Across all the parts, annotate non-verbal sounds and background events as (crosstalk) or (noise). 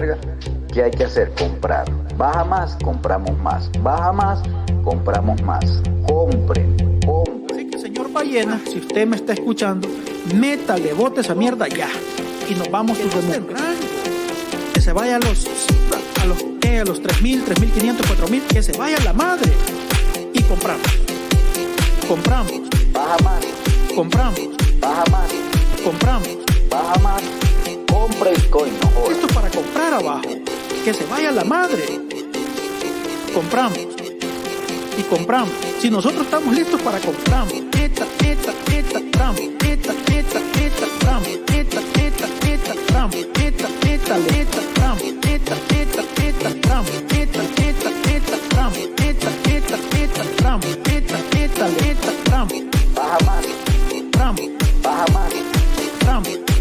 verga, ¿qué hay que hacer? Comprar. Baja más, compramos más. Baja más, compramos más. Compren, compren. Así que, señor Ballena, si usted me está escuchando, métale, bote esa mierda ya. Y nos vamos a Que se vaya a los, a los, ¿qué? a los 3.000, 3.500, 4.000, que se vaya la madre. Y compramos. Compramos. Baja más, Compramos. baja más, Compramos. baja más. No. Esto es para comprar abajo. Que se vaya la madre. Compramos. Y compramos. Si nosotros estamos listos para. Eta, eta, eta, tramos. Eta, eta, eta, tramos. Eta, eta, eta, tramos. Eta, eta, eta, tramos. Eta, eta, eta, tramos. Baja más, baja más,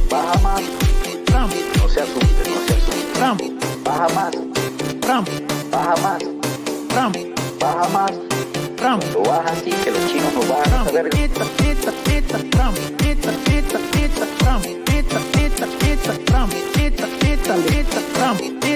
baja más. Trump. No se asuste, no se asuste. Trump. Baja más. Trump. Baja más. Trump. Baja más. Trump. Lo baja así que los chinos no van a saber. Pizza, pizza, pizza, Trump. Pizza, pizza, pizza, Trump. Pizza, pizza, pizza, Trump. Pizza, pizza, pizza, Trump.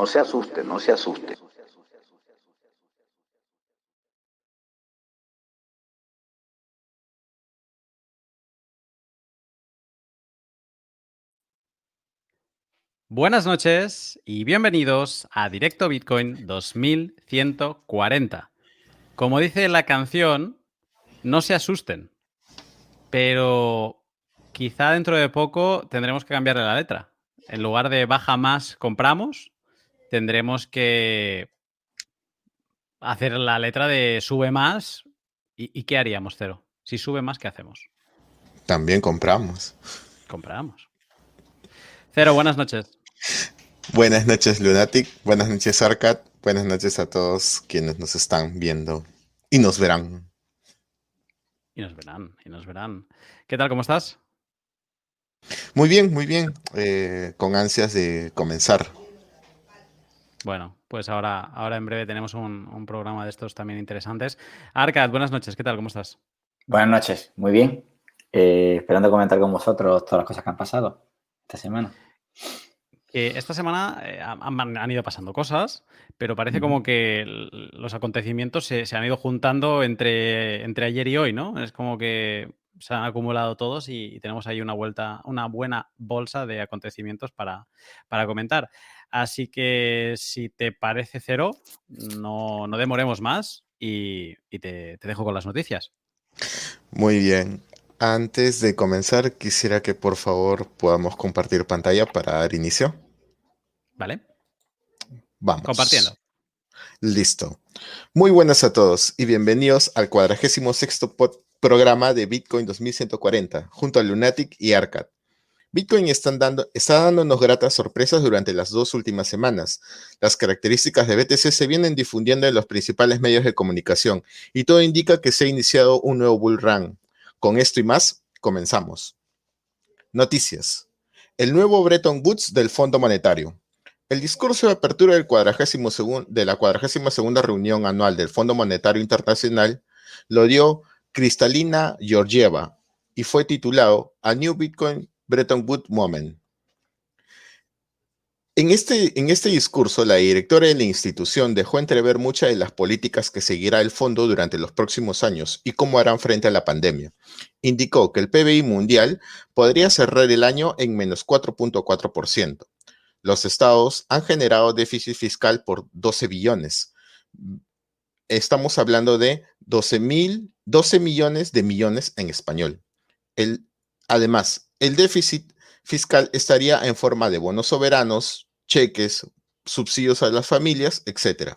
No se asuste, no se asuste. Buenas noches y bienvenidos a Directo Bitcoin 2140. Como dice la canción, no se asusten, pero quizá dentro de poco tendremos que cambiarle la letra. En lugar de baja más, compramos, tendremos que hacer la letra de sube más. ¿Y, y qué haríamos, Cero? Si sube más, ¿qué hacemos? También compramos. Compramos. Cero, buenas noches. Buenas noches, Lunatic. Buenas noches, Arcad. Buenas noches a todos quienes nos están viendo y nos verán. Y nos verán, y nos verán. ¿Qué tal? ¿Cómo estás? Muy bien, muy bien. eh, con ansias de comenzar. Bueno, pues ahora, ahora en breve tenemos un, un programa de estos también interesantes. Arcad, buenas noches. ¿Qué tal? ¿Cómo estás? Buenas noches, muy bien. Eh, esperando comentar con vosotros todas las cosas que han pasado esta semana. Eh, esta semana eh, han, han ido pasando cosas, pero parece como que los acontecimientos se, se han ido juntando entre, entre ayer y hoy, ¿no? Es como que se han acumulado todos y, y tenemos ahí una vuelta, una buena bolsa de acontecimientos para, para comentar. Así que si te parece cero, no, no demoremos más y, y te, te dejo con las noticias. Muy bien. Antes de comenzar, quisiera que por favor podamos compartir pantalla para dar inicio. ¿Vale? Vamos. Compartiendo. Listo. Muy buenas a todos y bienvenidos al cuadragésimo sexto pod- programa de Bitcoin 2140, junto a Lunatic y Arcad. Bitcoin están dando, está dándonos gratas sorpresas durante las dos últimas semanas. Las características de BTC se vienen difundiendo en los principales medios de comunicación y todo indica que se ha iniciado un nuevo bull run. Con esto y más, comenzamos. Noticias. El nuevo Bretton Woods del Fondo Monetario. El discurso de apertura del 42 de la 42 reunión anual del Fondo Monetario Internacional lo dio Kristalina Georgieva y fue titulado A New Bitcoin Bretton Woods Moment. En este, en este discurso, la directora de la institución dejó entrever muchas de las políticas que seguirá el fondo durante los próximos años y cómo harán frente a la pandemia. Indicó que el PBI mundial podría cerrar el año en menos 4.4%. Los estados han generado déficit fiscal por 12 billones. Estamos hablando de 12, mil, 12 millones de millones en español. El, además, el déficit fiscal estaría en forma de bonos soberanos, cheques, subsidios a las familias, etc.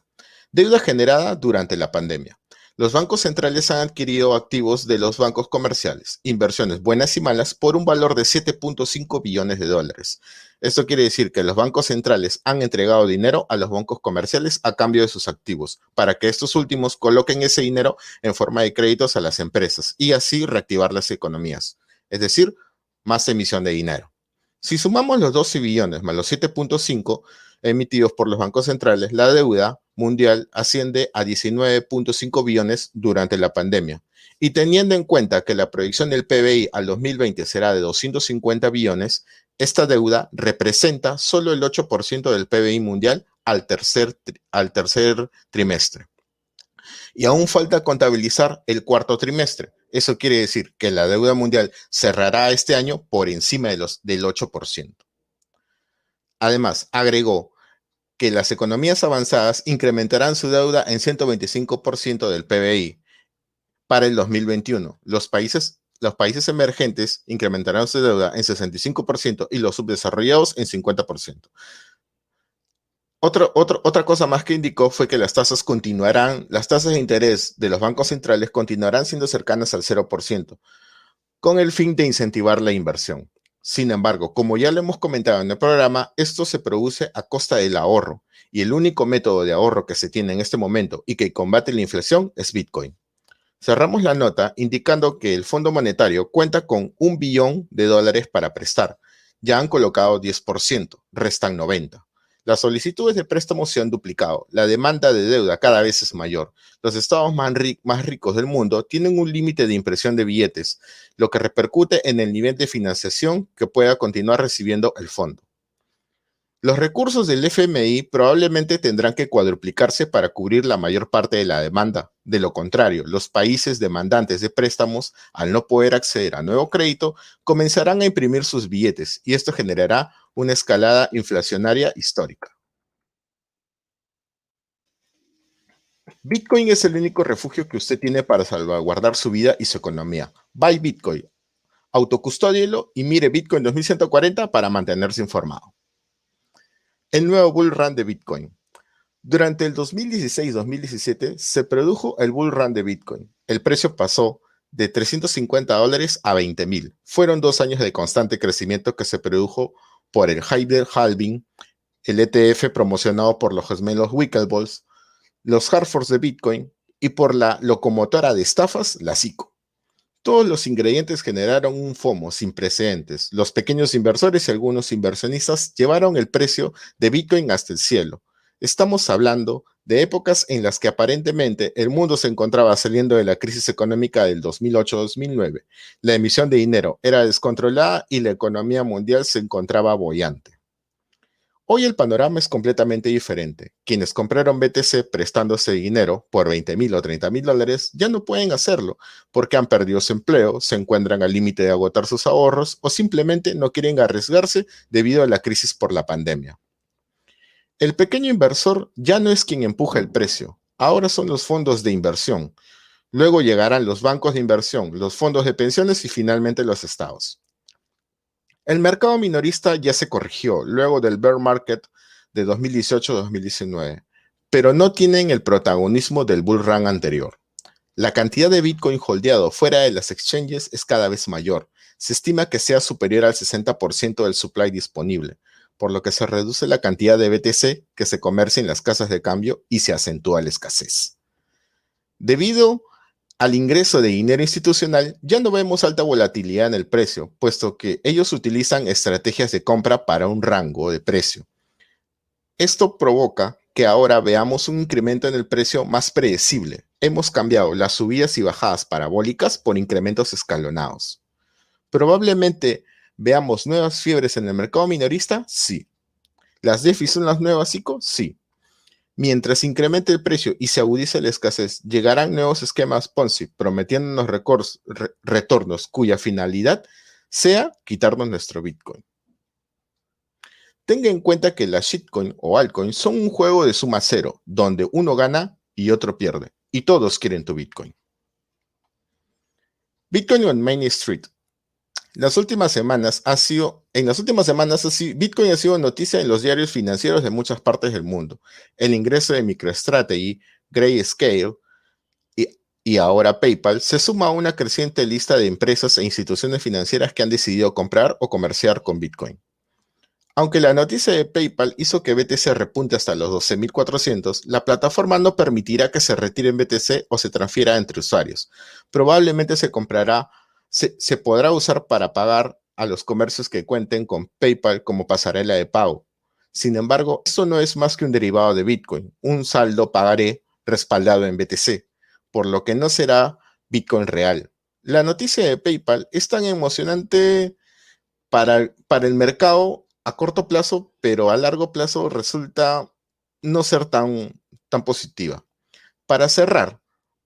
Deuda generada durante la pandemia. Los bancos centrales han adquirido activos de los bancos comerciales, inversiones buenas y malas, por un valor de 7.5 billones de dólares. Esto quiere decir que los bancos centrales han entregado dinero a los bancos comerciales a cambio de sus activos, para que estos últimos coloquen ese dinero en forma de créditos a las empresas y así reactivar las economías. Es decir, más emisión de dinero. Si sumamos los 12 billones más los 7.5, emitidos por los bancos centrales, la deuda mundial asciende a 19.5 billones durante la pandemia. Y teniendo en cuenta que la proyección del PBI al 2020 será de 250 billones, esta deuda representa solo el 8% del PBI mundial al tercer, al tercer trimestre. Y aún falta contabilizar el cuarto trimestre. Eso quiere decir que la deuda mundial cerrará este año por encima de los, del 8%. Además, agregó que las economías avanzadas incrementarán su deuda en 125% del PBI para el 2021. Los países, los países emergentes incrementarán su deuda en 65% y los subdesarrollados en 50%. otra cosa más que indicó fue que las tasas continuarán, las tasas de interés de los bancos centrales continuarán siendo cercanas al 0%, con el fin de incentivar la inversión. Sin embargo, como ya lo hemos comentado en el programa, esto se produce a costa del ahorro y el único método de ahorro que se tiene en este momento y que combate la inflación es Bitcoin. Cerramos la nota indicando que el Fondo Monetario cuenta con un billón de dólares para prestar. Ya han colocado 10%, restan 90. Las solicitudes de préstamo se han duplicado, la demanda de deuda cada vez es mayor. Los estados más, ricos del mundo tienen un límite de impresión de billetes, lo que repercute en el nivel de financiación que pueda continuar recibiendo el fondo. Los recursos del FMI probablemente tendrán que cuadruplicarse para cubrir la mayor parte de la demanda. De lo contrario, los países demandantes de préstamos, al no poder acceder a nuevo crédito, comenzarán a imprimir sus billetes y esto generará una escalada inflacionaria histórica. Bitcoin es el único refugio que usted tiene para salvaguardar su vida y su economía. Buy Bitcoin, autocustódielo y mire Bitcoin 2140 para mantenerse informado el nuevo bull run de Bitcoin. Durante el 2016-2017 se produjo el bull run de Bitcoin. El precio pasó de 350 dólares a 20 mil. Fueron dos años de constante crecimiento que se produjo por el Hybrid Halving, el ETF promocionado por los gemelos Wickleballs, los Harfords de Bitcoin y por la locomotora de estafas, la SICO. Todos los ingredientes generaron un FOMO sin precedentes. Los pequeños inversores y algunos inversionistas llevaron el precio de Bitcoin hasta el cielo. Estamos hablando de épocas en las que aparentemente el mundo se encontraba saliendo de la crisis económica del 2008-2009. La emisión de dinero era descontrolada y la economía mundial se encontraba bollante. Hoy el panorama es completamente diferente. Quienes compraron BTC prestándose dinero por 20 mil o 30 mil dólares ya no pueden hacerlo porque han perdido su empleo, se encuentran al límite de agotar sus ahorros o simplemente no quieren arriesgarse debido a la crisis por la pandemia. El pequeño inversor ya no es quien empuja el precio, ahora son los fondos de inversión. Luego llegarán los bancos de inversión, los fondos de pensiones y finalmente los estados. El mercado minorista ya se corrigió luego del bear market de 2018-2019, pero no tienen el protagonismo del bull run anterior. La cantidad de Bitcoin holdeado fuera de las exchanges es cada vez mayor. Se estima que sea superior al 60% del supply disponible, por lo que se reduce la cantidad de BTC que se comercia en las casas de cambio y se acentúa la escasez. Debido al ingreso de dinero institucional, ya no vemos alta volatilidad en el precio, puesto que ellos utilizan estrategias de compra para un rango de precio. Esto provoca que ahora veamos un incremento en el precio más predecible. Hemos cambiado las subidas y bajadas parabólicas por incrementos escalonados. Probablemente veamos nuevas fiebres en el mercado minorista, sí. ¿Las DeFi son las nuevas ICO? Sí. Mientras incremente el precio y se agudice la escasez, llegarán nuevos esquemas Ponzi prometiéndonos retornos cuya finalidad sea quitarnos nuestro Bitcoin. Tenga en cuenta que las shitcoin o altcoin son un juego de suma cero, donde uno gana y otro pierde, y todos quieren tu Bitcoin. Bitcoin on Main Street las últimas semanas ha sido, en las últimas semanas, Bitcoin ha sido noticia en los diarios financieros de muchas partes del mundo. El ingreso de MicroStrategy, Grayscale y, y ahora PayPal se suma a una creciente lista de empresas e instituciones financieras que han decidido comprar o comerciar con Bitcoin. Aunque la noticia de PayPal hizo que BTC repunte hasta los 12.400, la plataforma no permitirá que se retiren BTC o se transfiera entre usuarios. Probablemente se comprará se, podrá usar para pagar a los comercios que cuenten con PayPal como pasarela de pago. Sin embargo, esto no es más que un derivado de Bitcoin, un saldo pagaré respaldado en BTC, por lo que no será Bitcoin real. La noticia de PayPal es tan emocionante para, para el mercado a corto plazo, pero a largo plazo resulta no ser tan, tan positiva. Para cerrar,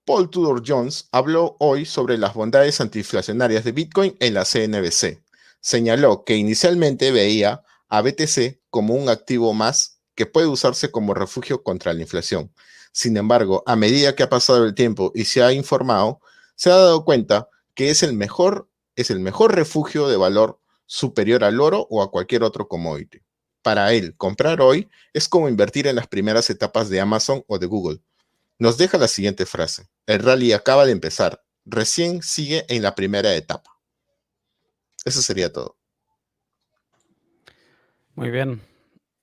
Paul Tudor Jones habló hoy sobre las bondades antiinflacionarias de Bitcoin en la CNBC. Señaló que inicialmente veía a BTC como un activo más que puede usarse como refugio contra la inflación. Sin embargo, a medida que ha pasado el tiempo y se ha informado, se ha dado cuenta que es el mejor, es el mejor refugio de valor superior al oro o a cualquier otro commodity. Para él, comprar hoy es como invertir en las primeras etapas de Amazon o de Google nos deja la siguiente frase. El rally acaba de empezar. Recién sigue en la primera etapa. Eso sería todo. Muy bien.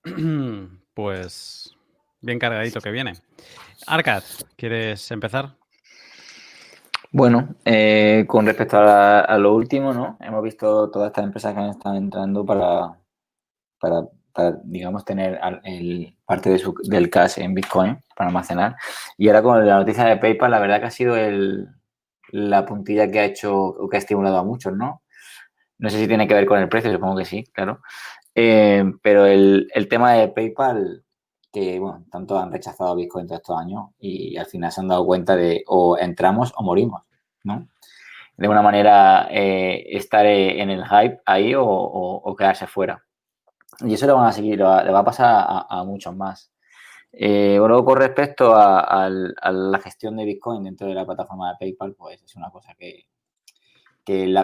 (clears throat) Pues bien cargadito que viene. Arcad, ¿quieres empezar? Bueno, eh, con respecto a, lo último, ¿no? Hemos visto todas estas empresas que han estado entrando para, para digamos, tener el, parte de su, del cash en Bitcoin para almacenar. Y ahora con la noticia de PayPal, la verdad que ha sido el, la puntilla que ha hecho o que ha estimulado a muchos, ¿no? No sé si tiene que ver con el precio, supongo que sí, claro. Eh, pero el, el, tema de PayPal, que, bueno, tanto han rechazado Bitcoin todos estos años y al final se han dado cuenta de o entramos o morimos, ¿no? De una manera, eh, estar en el hype ahí o quedarse fuera. Y eso le van a seguir, le va a pasar a, muchos más. Eh, bueno, con respecto a, la gestión de Bitcoin dentro de la plataforma de PayPal, pues es una cosa que,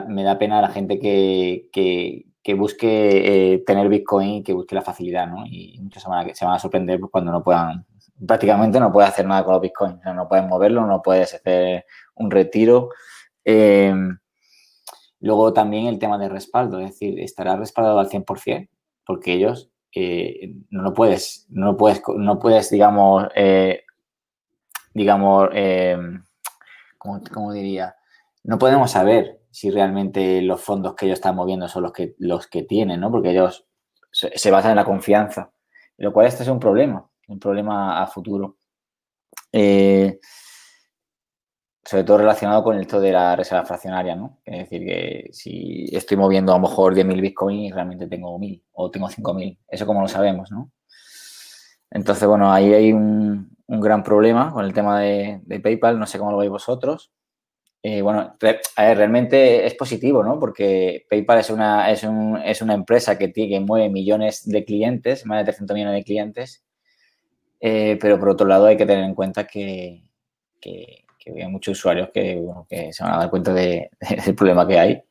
me da pena a la gente que, busque eh, tener Bitcoin y que busque la facilidad, ¿no? Y muchos se van a, sorprender pues, cuando no puedan, prácticamente no puedes hacer nada con los Bitcoin. O sea, no puedes moverlo, no puedes hacer un retiro. Eh, luego también el tema de respaldo, es decir, estará respaldado al 100% porque ellos eh, no puedes, no puedes, no puedes, digamos, eh, digamos, eh, ¿cómo, diría? No podemos saber si realmente los fondos que ellos están moviendo son los que, los que tienen, ¿no? Porque ellos se, basan en la confianza, lo cual este es un problema, un problema a futuro sobre todo relacionado con esto de la reserva fraccionaria, ¿no? Es decir, que si estoy moviendo a lo mejor 10.000 bitcoins realmente tengo 1.000 o tengo 5.000, eso como lo sabemos, ¿no? Entonces, bueno, ahí hay un, gran problema con el tema de, PayPal, no sé cómo lo veis vosotros. Eh, bueno, realmente es positivo, ¿no? Porque PayPal es una, es, una empresa que, tiene, que mueve millones de clientes, más de 300 millones de clientes, eh, pero por otro lado hay que tener en cuenta que hay muchos usuarios que, se van a dar cuenta de, (laughs) del problema que hay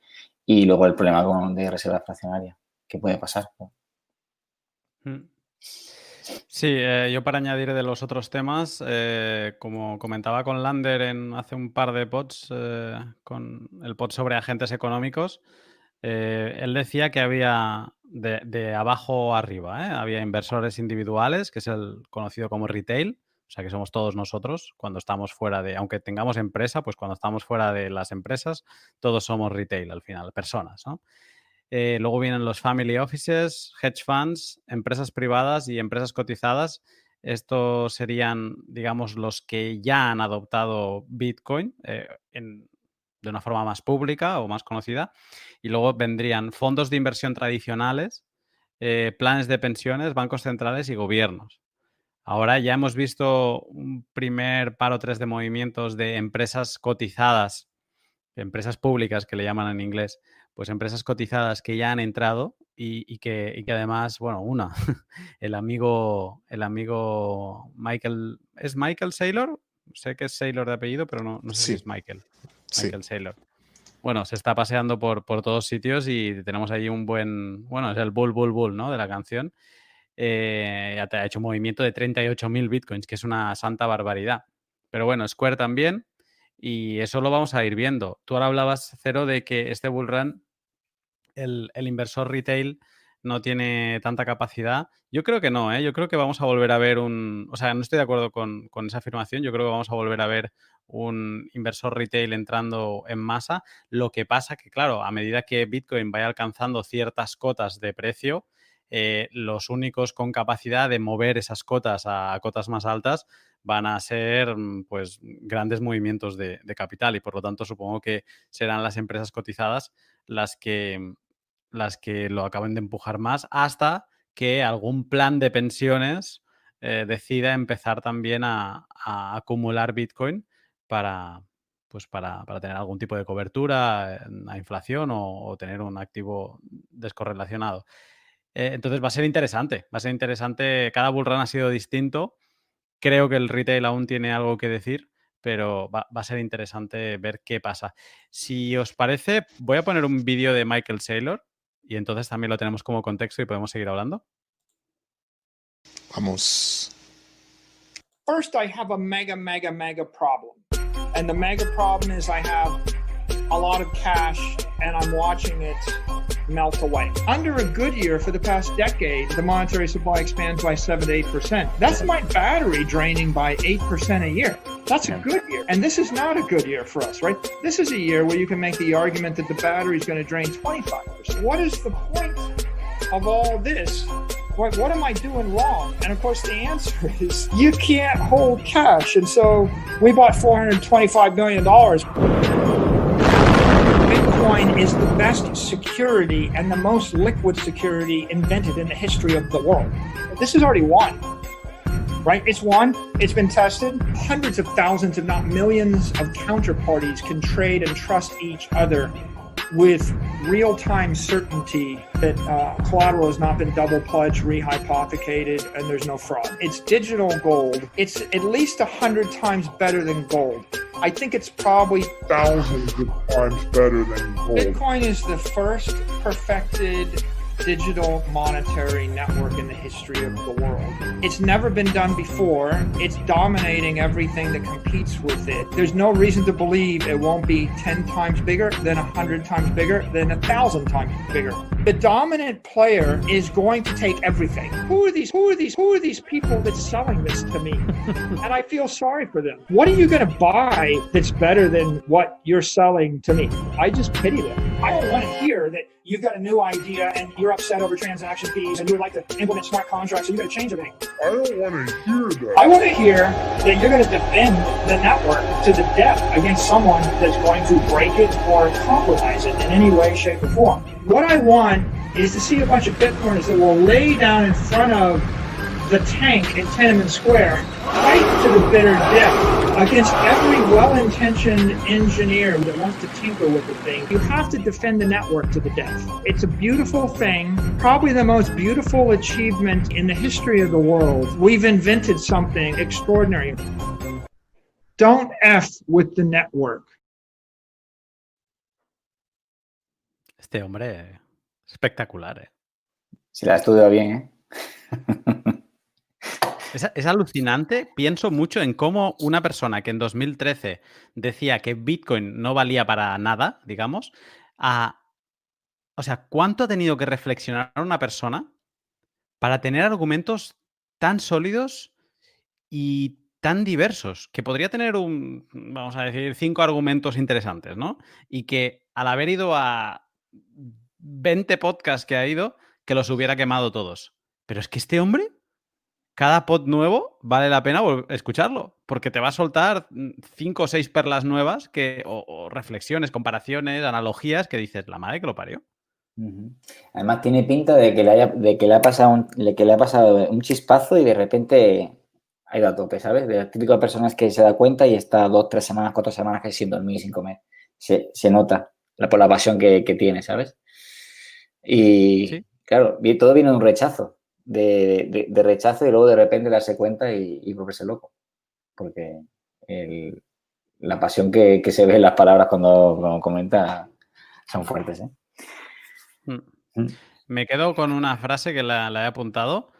y luego el problema con, de reserva fraccionaria que puede pasar. Mm. Sí, eh, yo para añadir de los otros temas, eh, como comentaba con Lander en hace un par de pods, eh, con el pod sobre agentes económicos, él decía que había de, de abajo arriba, había inversores individuales, que es el conocido como retail, o sea, que somos todos nosotros cuando estamos fuera de, aunque tengamos empresa, pues cuando estamos fuera de las empresas, todos somos retail al final, personas, ¿no? Eh, luego vienen los family offices, hedge funds, empresas privadas y empresas cotizadas. Estos serían, digamos, los que ya han adoptado Bitcoin eh, de una forma más pública o más conocida. Y luego vendrían fondos de inversión tradicionales, eh, planes de pensiones, bancos centrales y gobiernos. Ahora ya hemos visto un primer paro tres de movimientos de empresas cotizadas, empresas públicas que le llaman en inglés, pues empresas cotizadas que ya han entrado y, que, además, bueno, una, (laughs) el amigo, el amigo Michael, ¿es Michael Saylor? Sé que es Saylor de apellido, pero no, sé si es Michael. Michael Saylor. Bueno, se está paseando por, por todos sitios y tenemos ahí un buen, bueno, es el bull, bull, bull, ¿no? De la canción eh, ha hecho un movimiento de 38.000 bitcoins, que es una santa barbaridad. Pero bueno, Square también, y eso lo vamos a ir viendo. Tú ahora hablabas, Cero, de que este bullrun, el, el inversor retail no tiene tanta capacidad. Yo creo que no, ¿eh? yo creo que vamos a volver a ver un, o sea, no estoy de acuerdo con, con, esa afirmación, yo creo que vamos a volver a ver un inversor retail entrando en masa. Lo que pasa que, claro, a medida que Bitcoin vaya alcanzando ciertas cotas de precio, eh, los únicos con capacidad de mover esas cotas a, cotas más altas van a ser mm, pues grandes movimientos de, capital y por lo tanto supongo que serán las empresas cotizadas las que, las que lo acaben de empujar más hasta que algún plan de pensiones eh, decida empezar también a, acumular Bitcoin para, pues para, tener algún tipo de cobertura a inflación o, tener un activo descorrelacionado. Eh, entonces va a ser interesante, va a ser interesante. Cada bullrun ha sido distinto. Creo que el retail aún tiene algo que decir, pero va, va, a ser interesante ver qué pasa. Si os parece, voy a poner un vídeo de Michael Saylor y entonces también lo tenemos como contexto y podemos seguir hablando. Vamos. First, I have a mega, mega, mega problem. And the mega problem is I have a lot of cash and I'm watching it melt away. Under a good year for the past decade, the monetary supply expands by 7 to 8%. That's my battery draining by 8% a year. That's a good year. And this is not a good year for us, right? This is a year where you can make the argument that the battery is going to drain 25%. What is the point of all this what, what am I doing wrong? And of course, the answer (laughs) is you can't hold cash. And so we bought $425 million. Bitcoin is the best security and the most liquid security invented in the history of the world. This is already won right? It's won, it's been tested. Hundreds of thousands, if not millions, of counterparties can trade and trust each other with real time certainty that uh, collateral has not been double pledged, rehypothecated, and there's no fraud. It's digital gold. It's at least a hundred times better than gold. I think it's probably thousands of times better than gold. Bitcoin is the first perfected digital monetary network in the history of the world. It's never been done before. It's dominating everything that competes with it. There's no reason to believe it won't be 10 times bigger, then 100 times bigger, then 1,000 times bigger. The dominant player is going to take everything. Who are these? Who are these? Who are these people that's selling this to me? (laughs) and I feel sorry for them. What are you going to buy that's better than what you're selling to me? I just pity them. I don't want to hear that you've got a new idea and you're upset over transaction fees and you would like to implement smart contracts and you're going to change everything. I don't want to hear that. I want to hear that you're going to defend the network to the death against someone that's going to break it or compromise it in any way, shape, or form. What I want is to see a bunch of Bitcoiners that will lay down in front of the tank in Tenement Square, fight to the bitter death against every well-intentioned engineer that wants to tinker with the thing. You have to defend the network to the death. It's a beautiful thing, probably the most beautiful achievement in the history of the world. We've invented something extraordinary. Don't F with the network. Este hombre espectacular, eh. Si la estudia bien, ¿eh? (laughs) Es, alucinante. Pienso mucho en cómo una persona que en 2013 decía que Bitcoin no valía para nada, digamos, o sea, ¿cuánto ha tenido que reflexionar una persona para tener argumentos tan sólidos y tan diversos? Que podría tener un, vamos a decir, cinco argumentos interesantes, ¿no? Y que al haber ido a 20 podcasts que ha ido, que los hubiera quemado todos. Pero es que este hombre cada pod nuevo vale la pena escucharlo, porque te va a soltar cinco o seis perlas nuevas que, o, reflexiones, comparaciones, analogías que dices, la madre que lo parió. Además tiene pinta de que le, haya, de que le, ha pasado un, que le ha pasado un chispazo y de repente ha ido a tope, ¿sabes? De las típicas personas que se da cuenta y está dos, tres semanas, cuatro semanas que sin dormir y sin comer. Se, nota la, por la pasión que, tiene, ¿sabes? Y claro, todo viene de un rechazo de, rechazo y luego de repente darse cuenta y, y volverse loco. Porque la pasión que, se ve en las palabras cuando, comenta son fuertes. ¿eh? Mm. Mm. Me quedo con una frase que la, he apuntado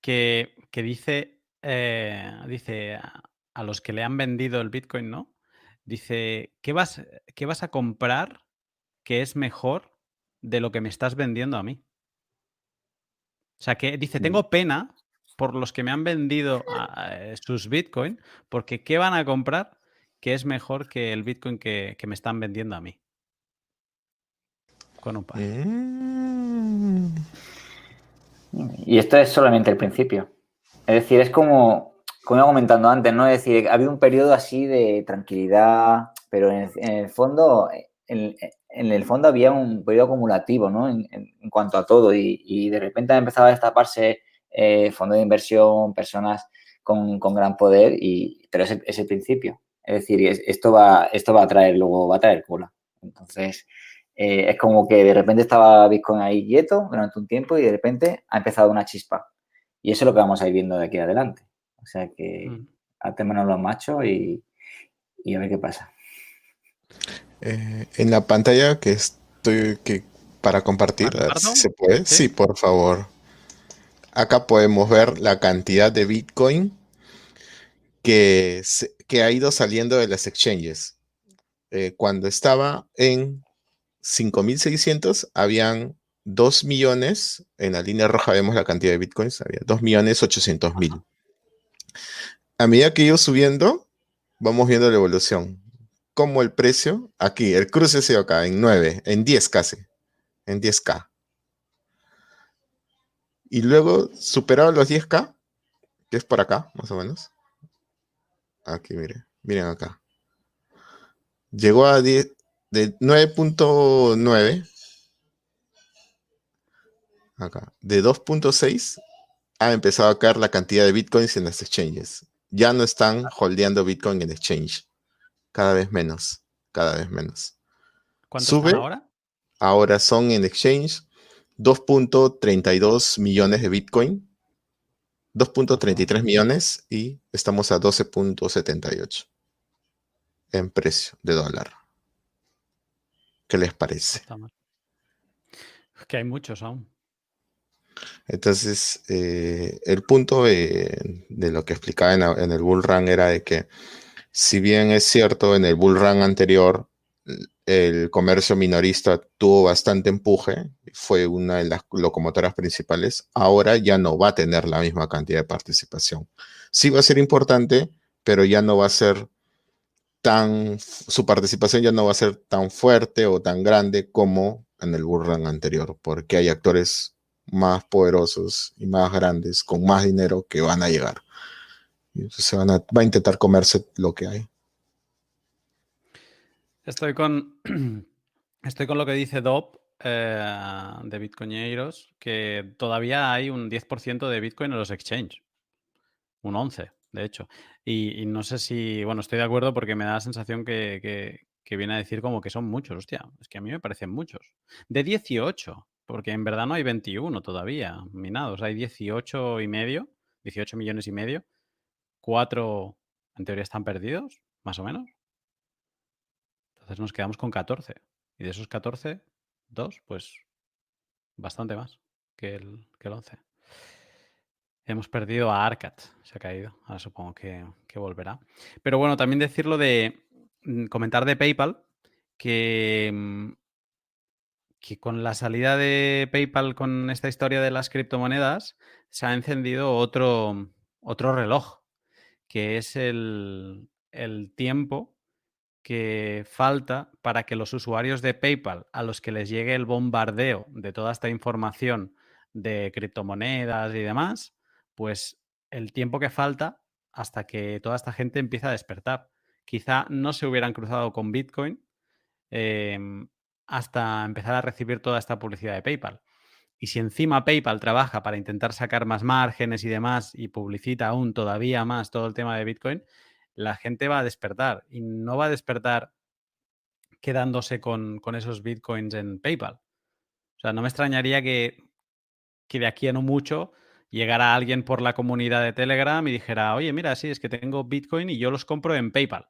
que, dice, eh, dice a los que le han vendido el Bitcoin, ¿no? Dice, ¿qué vas, ¿qué vas a comprar que es mejor de lo que me estás vendiendo a mí? O sea, que dice, tengo pena por los que me han vendido eh, sus Bitcoin, porque ¿qué van a comprar que es mejor que el Bitcoin que, me están vendiendo a mí? Con un par. Mm. Y esto es solamente el principio. Es decir, es como, como iba comentando antes, ¿no? Es decir, había un periodo así de tranquilidad, pero en el, en el fondo, en, en, el fondo había un periodo acumulativo, ¿no? En, en cuanto a todo. Y, y, de repente empezaba a destaparse eh, fondos de inversión, personas con, con, gran poder, y, pero es, es el principio. Es decir, esto va, esto va a traer, luego va a traer cola. Entonces, eh, es como que de repente estaba Bitcoin ahí quieto durante un tiempo y de repente ha empezado una chispa. Y eso es lo que vamos a ir viendo de aquí adelante. O sea que mm. atémonos los machos y, y, a ver qué pasa. Eh, en la pantalla que estoy que para compartir, si se puede. ¿Sí? ¿Sí? por favor. Acá podemos ver la cantidad de Bitcoin que, que ha ido saliendo de las exchanges. Eh, cuando estaba en 5.600, habían 2 millones, en la línea roja vemos la cantidad de bitcoins, había 2 millones 800 mil. A medida que iba subiendo, vamos viendo la evolución. Como el precio, aquí, el cruce se acá, en 9, en 10 casi, en 10K. Y luego, superado los 10K, que es por acá, más o menos. Aquí, miren, miren acá. Llegó a 10, de 9.9 acá, de 2.6 ha empezado a caer la cantidad de bitcoins en las exchanges. Ya no están holdeando bitcoin en exchange. Cada vez menos, cada vez menos. ¿Cuánto Sube, ahora? Ahora son en exchange 2.32 millones de bitcoin, 2.33 millones y estamos a 12.78 en precio de dólar. ¿Qué les parece? Es que hay muchos aún. Entonces, eh, el punto de, de, lo que explicaba en, en, el bull run era de que, si bien es cierto, en el bull run anterior, el comercio minorista tuvo bastante empuje, fue una de las locomotoras principales, ahora ya no va a tener la misma cantidad de participación. Sí va a ser importante, pero ya no va a ser tan, su participación ya no va a ser tan fuerte o tan grande como en el bull run anterior, porque hay actores más poderosos y más grandes, con más dinero que van a llegar. Y se van a, va a intentar comerse lo que hay. Estoy con, (clears throat) estoy con lo que dice Dob eh, de Bitcoineiros, que todavía hay un 10% de Bitcoin en los exchanges. Un 11% de hecho. Y, y, no sé si, bueno, estoy de acuerdo porque me da la sensación que, que, que, viene a decir como que son muchos, hostia, es que a mí me parecen muchos. De 18, porque en verdad no hay 21 todavía minados, hay 18 y medio, 18 millones y medio. Cuatro, en teoría, están perdidos, más o menos. Entonces nos quedamos con 14. Y de esos 14, dos, pues bastante más que el, que el 11. Hemos perdido a Arcat, se ha caído. Ahora supongo que, que, volverá. Pero bueno, también decirlo de mm, comentar de PayPal, que, mm, que con la salida de PayPal con esta historia de las criptomonedas, se ha encendido otro, otro reloj, que es el, el tiempo que falta para que los usuarios de PayPal, a los que les llegue el bombardeo de toda esta información de criptomonedas y demás, pues el tiempo que falta hasta que toda esta gente empiece a despertar. Quizá no se hubieran cruzado con Bitcoin eh, hasta empezar a recibir toda esta publicidad de PayPal. Y si encima PayPal trabaja para intentar sacar más márgenes y demás y publicita aún todavía más todo el tema de Bitcoin, la gente va a despertar y no va a despertar quedándose con, con esos Bitcoins en PayPal. O sea, no me extrañaría que, que de aquí a no mucho llegara alguien por la comunidad de Telegram y dijera, oye, mira, sí, es que tengo Bitcoin y yo los compro en PayPal.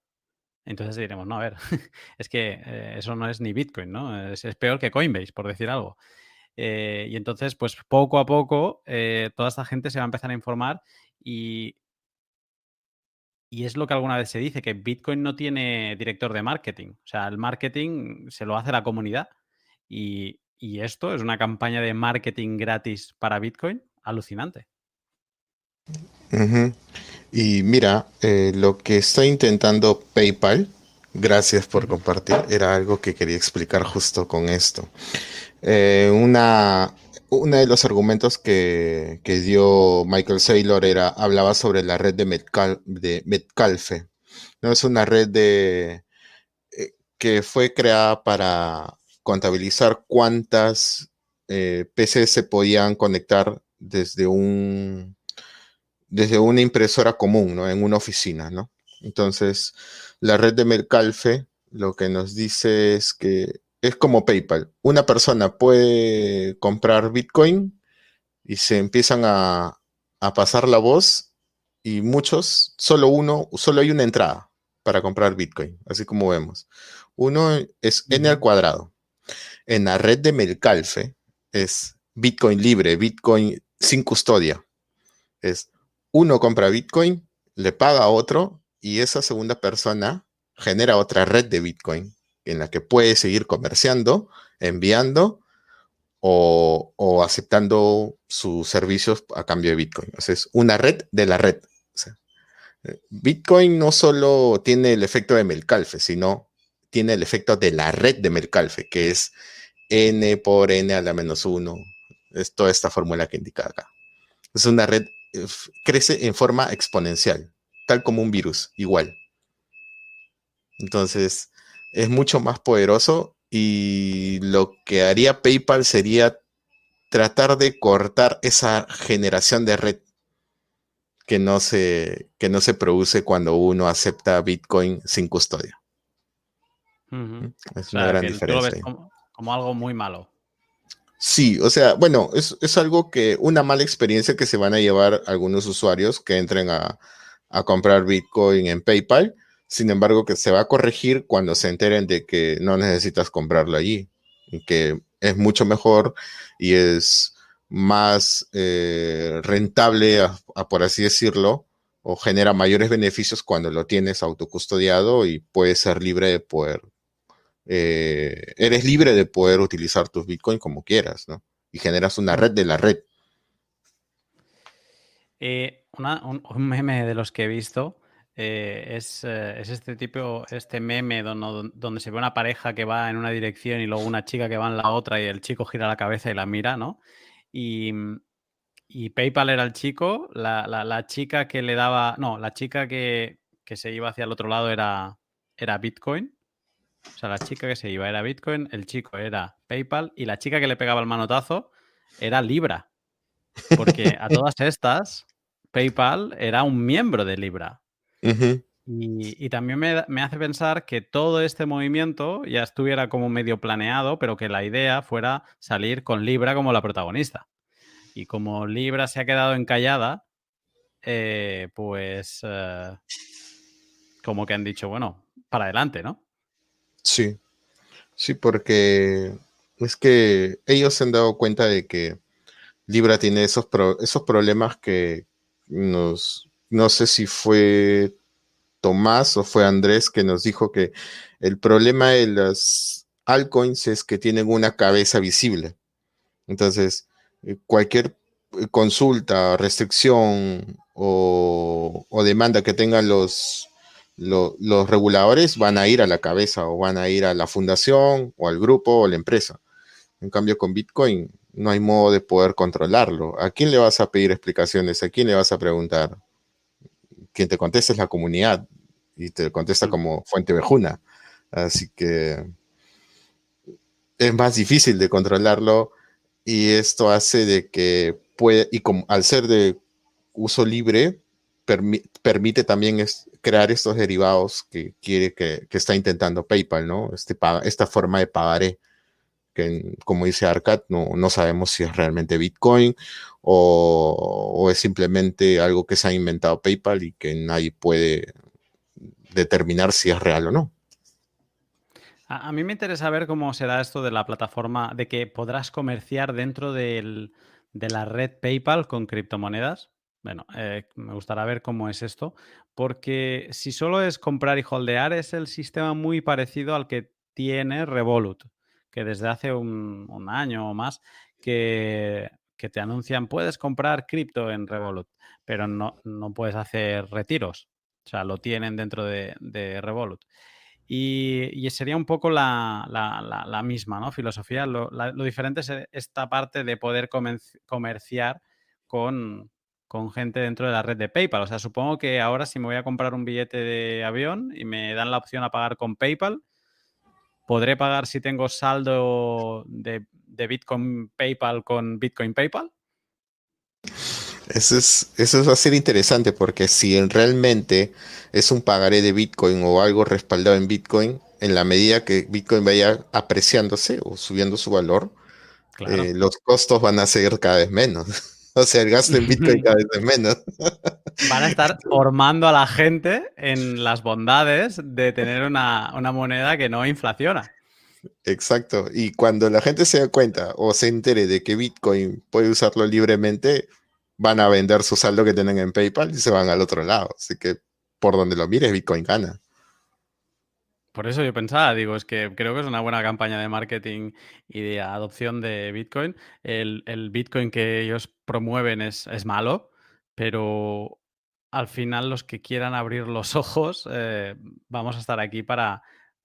Entonces diremos, no, a ver, (laughs) es que eh, eso no es ni Bitcoin, ¿no? Es, es, peor que Coinbase, por decir algo. Eh, y entonces, pues poco a poco, eh, toda esta gente se va a empezar a informar y, y es lo que alguna vez se dice, que Bitcoin no tiene director de marketing. O sea, el marketing se lo hace la comunidad. Y, y esto es una campaña de marketing gratis para Bitcoin alucinante. Y mira, eh, lo que está intentando PayPal, gracias por compartir, era algo que quería explicar justo con esto. Eh, una, uno de los argumentos que, que dio Michael Saylor era, hablaba sobre la red de, Metcal- de Metcalfe. ¿no? Es una red de, eh, que fue creada para contabilizar cuántas eh, PCs se podían conectar desde un desde una impresora común, ¿no? En una oficina, ¿no? Entonces, la red de Metcalfe lo que nos dice es que es como PayPal. Una persona puede comprar Bitcoin y se empiezan a, a pasar la voz y muchos, solo uno, solo hay una entrada para comprar Bitcoin, así como vemos. Uno es N al cuadrado. En la red de Melcalfe es Bitcoin libre, Bitcoin sin custodia. Es uno compra Bitcoin, le paga a otro y esa segunda persona genera otra red de Bitcoin en la que puede seguir comerciando, enviando o, aceptando sus servicios a cambio de Bitcoin. O sea, es una red de la red. Bitcoin no solo tiene el efecto de Melcalfe, sino tiene el efecto de la red de Melcalfe, que es n por n a la menos 1. Es toda esta fórmula que indica acá. Es una red, eh, crece en forma exponencial, tal como un virus, igual. Entonces, es mucho más poderoso y lo que haría PayPal sería tratar de cortar esa generación de red que no se, que no se produce cuando uno acepta Bitcoin sin custodia. Ujú. Es O una sea, gran tú lo diferencia. ves como, como algo muy malo. Sí, o sea, bueno, es, es algo que, una mala experiencia que se van a llevar algunos usuarios que entren a, a comprar Bitcoin en PayPal. Sin embargo, que se va a corregir cuando se enteren de que no necesitas comprarlo allí. Que es mucho mejor y es más eh, rentable, por así decirlo, o genera mayores beneficios cuando lo tienes autocustodiado y puedes ser libre de poder eh, eres libre de poder utilizar tus Bitcoin como quieras, ¿no? Y generas una red de la red. Eh, un meme de los que he visto eh, es, eh, es este tipo, este meme donde, donde se ve una pareja que va en una dirección y luego una chica que va en la otra y el chico gira la cabeza y la mira, ¿no? Y, y PayPal era el chico, la, la- la chica que le daba, no, la chica que, que se iba hacia el otro lado era, era Bitcoin. O sea, la chica que se iba era Bitcoin, el chico era PayPal y la chica que le pegaba el manotazo era Libra. Porque a (laughs) todas estas, PayPal era un miembro de Libra. Y, y también me, me hace pensar que todo este movimiento ya estuviera como medio planeado, pero que la idea fuera salir con Libra como la protagonista. Y como Libra se ha quedado encallada, eh, pues eh, como que han dicho, bueno, para adelante, ¿no? Sí, sí, porque es que ellos se han dado cuenta de que Libra tiene esos, pro- esos problemas que nos, no sé si fue Tomás o fue Andrés que nos dijo que el problema de las altcoins es que tienen una cabeza visible. Entonces, eh, cualquier eh, consulta, restricción o, demanda que tengan los, lo- los reguladores van a ir a la cabeza o van a ir a la fundación o al grupo o la empresa. En cambio, con Bitcoin no hay modo de poder controlarlo. ¿A quién le vas a pedir explicaciones? ¿A quién le vas a preguntar? Quien te contesta es la comunidad y te contesta Mm. como fuente vejuna. Así que es más difícil de controlarlo y esto hace de que puede, y como al ser de uso libre, permi- permite también es- crear estos derivados que quiere que, que está intentando PayPal, ¿no? Este esta forma de pagaré, que como dice Arcad, no, no sabemos si es realmente Bitcoin o, es simplemente algo que se ha inventado PayPal y que nadie puede determinar si es real o no. A, mí me interesa ver cómo será esto de la plataforma, de que podrás comerciar dentro de la red PayPal con criptomonedas. Bueno, eh, me gustará ver cómo es esto, porque si solo es comprar y holdear, es el sistema muy parecido al que tiene Revolut, que desde hace un, año o más que, que te anuncian puedes comprar cripto en Revolut, pero no, no puedes hacer retiros. O sea, lo tienen dentro de, Revolut. Y, y sería un poco la, la- la- la misma ¿no? filosofía. Lo, lo diferente es esta parte de poder comerciar con, con gente dentro de la red de PayPal. O sea, supongo que ahora si me voy a comprar un billete de avión y me dan la opción a pagar con PayPal, podré pagar si tengo saldo de, de Bitcoin PayPal con Bitcoin PayPal. Eso es, eso va a ser interesante porque si en realmente es un pagaré de Bitcoin o algo respaldado en Bitcoin, en la medida que Bitcoin vaya apreciándose o subiendo su valor, Claro. eh, los costos van a ser cada vez menos. (laughs) O sea, el gasto en (laughs) Bitcoin cada vez es menos. (laughs) Van a estar formando a la gente en las bondades de tener una, una moneda que no inflaciona. Exacto. Y cuando la gente se dé cuenta o se entere de que Bitcoin puede usarlo libremente, van a vender su saldo que tienen en PayPal y se van al otro lado. Así que por donde lo mires, Bitcoin gana. Por eso yo pensaba, digo, es que creo que es una buena campaña de marketing y de adopción de Bitcoin. El, el Bitcoin que ellos promueven es, es malo, pero al final los que quieran abrir los (laughs) ojos, eh, vamos a estar aquí para,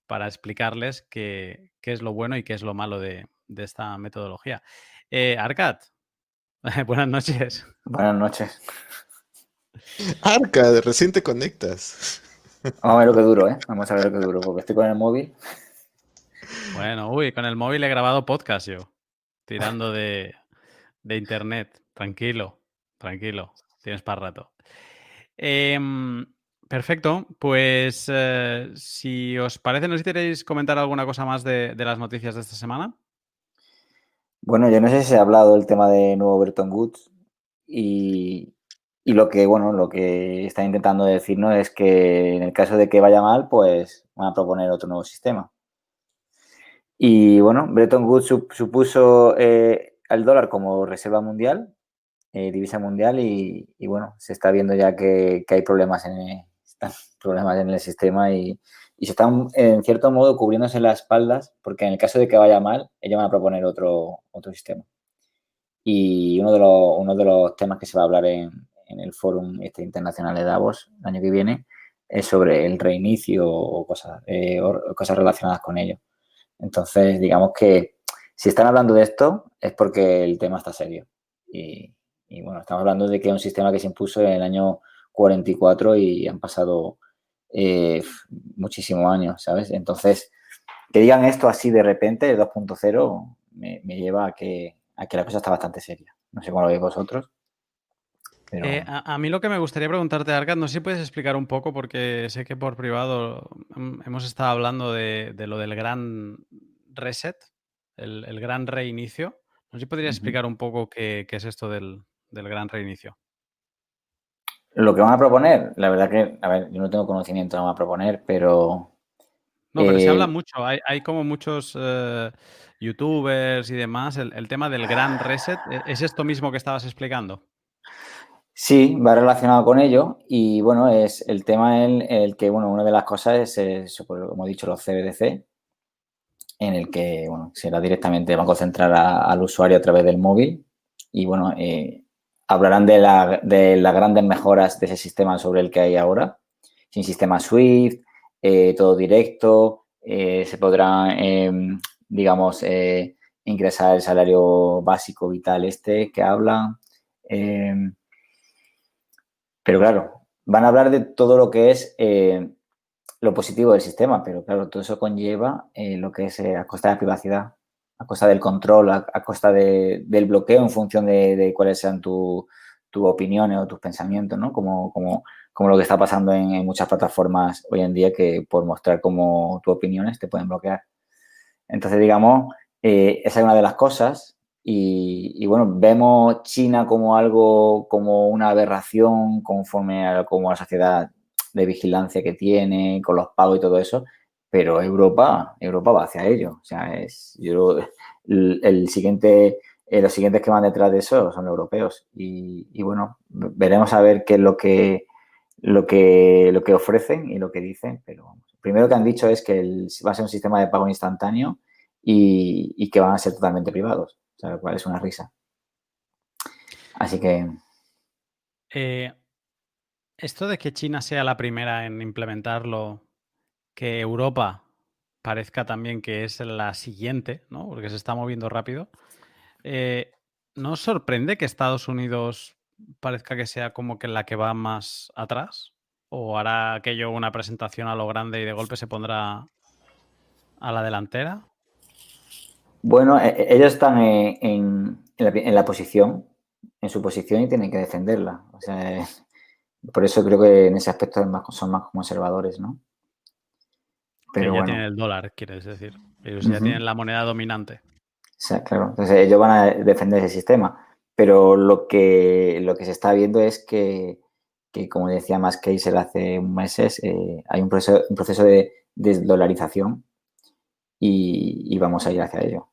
para explicarles qué, qué es lo bueno y qué es lo malo de, de esta metodología. Eh, Arcat, (laughs) buenas noches. Buenas noches. Arca, de recién te conectas. Vamos a ver lo que duro, ¿eh? Vamos a ver lo que duro, porque estoy con el móvil. Bueno, uy, con el móvil he grabado podcast yo, tirando de, de internet. Tranquilo, tranquilo, tienes para rato. Em, perfecto, pues eh, si os parece, no sé si queréis comentar alguna cosa más de, de las noticias de esta semana. Bueno, yo no sé si se ha hablado del tema de nuevo Bretton Woods y, y lo que, bueno, lo que está intentando decirnos es que en el caso de que vaya mal, pues van a proponer otro nuevo sistema. Y bueno, Bretton Woods sup- supuso eh, al dólar como reserva mundial, eh, divisa mundial, y, bueno, se está viendo ya que, hay problemas en, el- están (laughs) problemas en el sistema y, y se están, en cierto modo, cubriéndose las espaldas, porque en el caso de que vaya mal, ellos van a proponer otro, otro sistema. Y uno de, los, uno de los temas que se va a hablar en, en el Fórum este Internacional de Davos el año que viene es sobre el reinicio o cosas, eh, cosas relacionadas con ello. Entonces, digamos que si están hablando de esto es porque el tema está serio. Y, y bueno, estamos hablando de que es un sistema que se impuso en el año 44 y han pasado eh, muchísimos años, ¿sabes? Entonces, que digan esto así de repente, 2.0, me, me lleva a que, a que la cosa está bastante seria. No sé cómo lo veis vosotros. Pero... Eh, a, a, mí lo que me gustaría preguntarte, Arcad, no sé si puedes explicar un poco, porque sé que por privado hemos estado hablando de, de lo del gran reset, el, el, gran reinicio. No sé si podrías uh -huh. explicar un poco qué, qué es esto del, del, gran reinicio. Lo que van a proponer, la verdad que, a ver, yo no tengo conocimiento de lo que van a proponer, pero... No, pero eh, se habla mucho, hay, hay como muchos eh, youtubers y demás, el, el tema del gran reset, ¿e-, ¿es esto mismo que estabas explicando? Sí, va relacionado con ello y bueno, es el tema en el que, bueno, una de las cosas es, es como he dicho, los CBDC, en el que, bueno, será directamente, van a concentrar al usuario a través del móvil y, bueno, eh, hablarán de, la, de, las grandes mejoras de ese sistema sobre el que hay ahora, sin sistema SWIFT, eh, todo directo, eh, se podrá, digamos, eh, ingresar el salario básico vital este que hablan. Pero claro, van a hablar de todo lo que es eh, lo positivo del sistema, pero claro, todo eso conlleva eh, lo que es eh, a costa de la privacidad, a costa del control, a, costa de, del bloqueo en función de, cuáles sean tus tu opiniones o tus pensamientos, ¿no? Como, como, como lo que está pasando en, en, muchas plataformas hoy en día que por mostrar como tus opiniones te pueden bloquear. Entonces, digamos, esa es una de las cosas y, bueno, vemos China como algo, como una aberración conforme a como la sociedad de vigilancia que tiene, con los pagos y todo eso, pero Europa, Europa va hacia ello. O sea, es, yo, el, siguiente, eh, los siguientes que van detrás de eso son europeos. Y, bueno, veremos a ver qué es lo que, lo que, lo que ofrecen y lo que dicen, pero primero que han dicho es que va a ser un sistema de pago instantáneo y que van a ser totalmente privados. Lo cual es una risa. Así que. Eh, esto de que China sea la primera en implementarlo que Europa parezca también que es la siguiente, ¿no? Porque se está moviendo rápido. Eh, ¿No sorprende que Estados Unidos parezca que sea como que la que va más atrás? ¿O hará aquello una presentación a lo grande y de golpe se pondrá a la delantera? Bueno, e- e- ellos están eh, en, en la, en la posición, en su posición y tienen que defenderla. O sea, por eso creo que en ese aspecto son más conservadores, ¿no? Que Pero ya bueno, tienen el dólar, quieres decir. Ellos ya tienen la moneda dominante. o sea, claro, entonces ellos van a defender ese sistema. Pero lo que, lo que se está viendo es que, que, como decía más Kaiser hace meses, eh, hay un proceso, un proceso de desdolarización y, y vamos a ir hacia ello.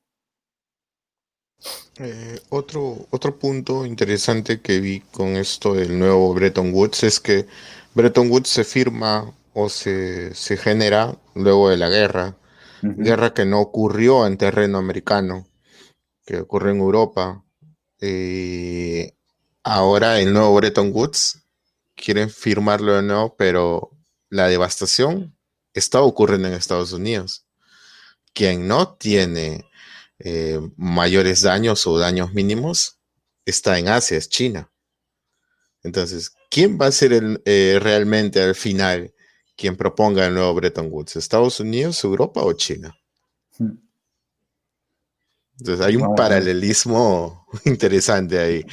Eh, otro, otro punto interesante que vi con esto del nuevo Bretton Woods es que Bretton Woods se firma o se, se genera luego de la guerra, guerra que no ocurrió en terreno americano, que ocurrió en Europa. Eh, ahora el nuevo Bretton Woods quieren firmarlo de nuevo, pero la devastación está ocurriendo en Estados Unidos. Quien no tiene eh, mayores daños o daños mínimos está en Asia, es China. Entonces, ¿quién va a ser el, eh, realmente al final quien proponga el nuevo Bretton Woods? ¿Estados Unidos, Europa o China? Mm. Entonces, hay un paralelismo (laughs) interesante ahí.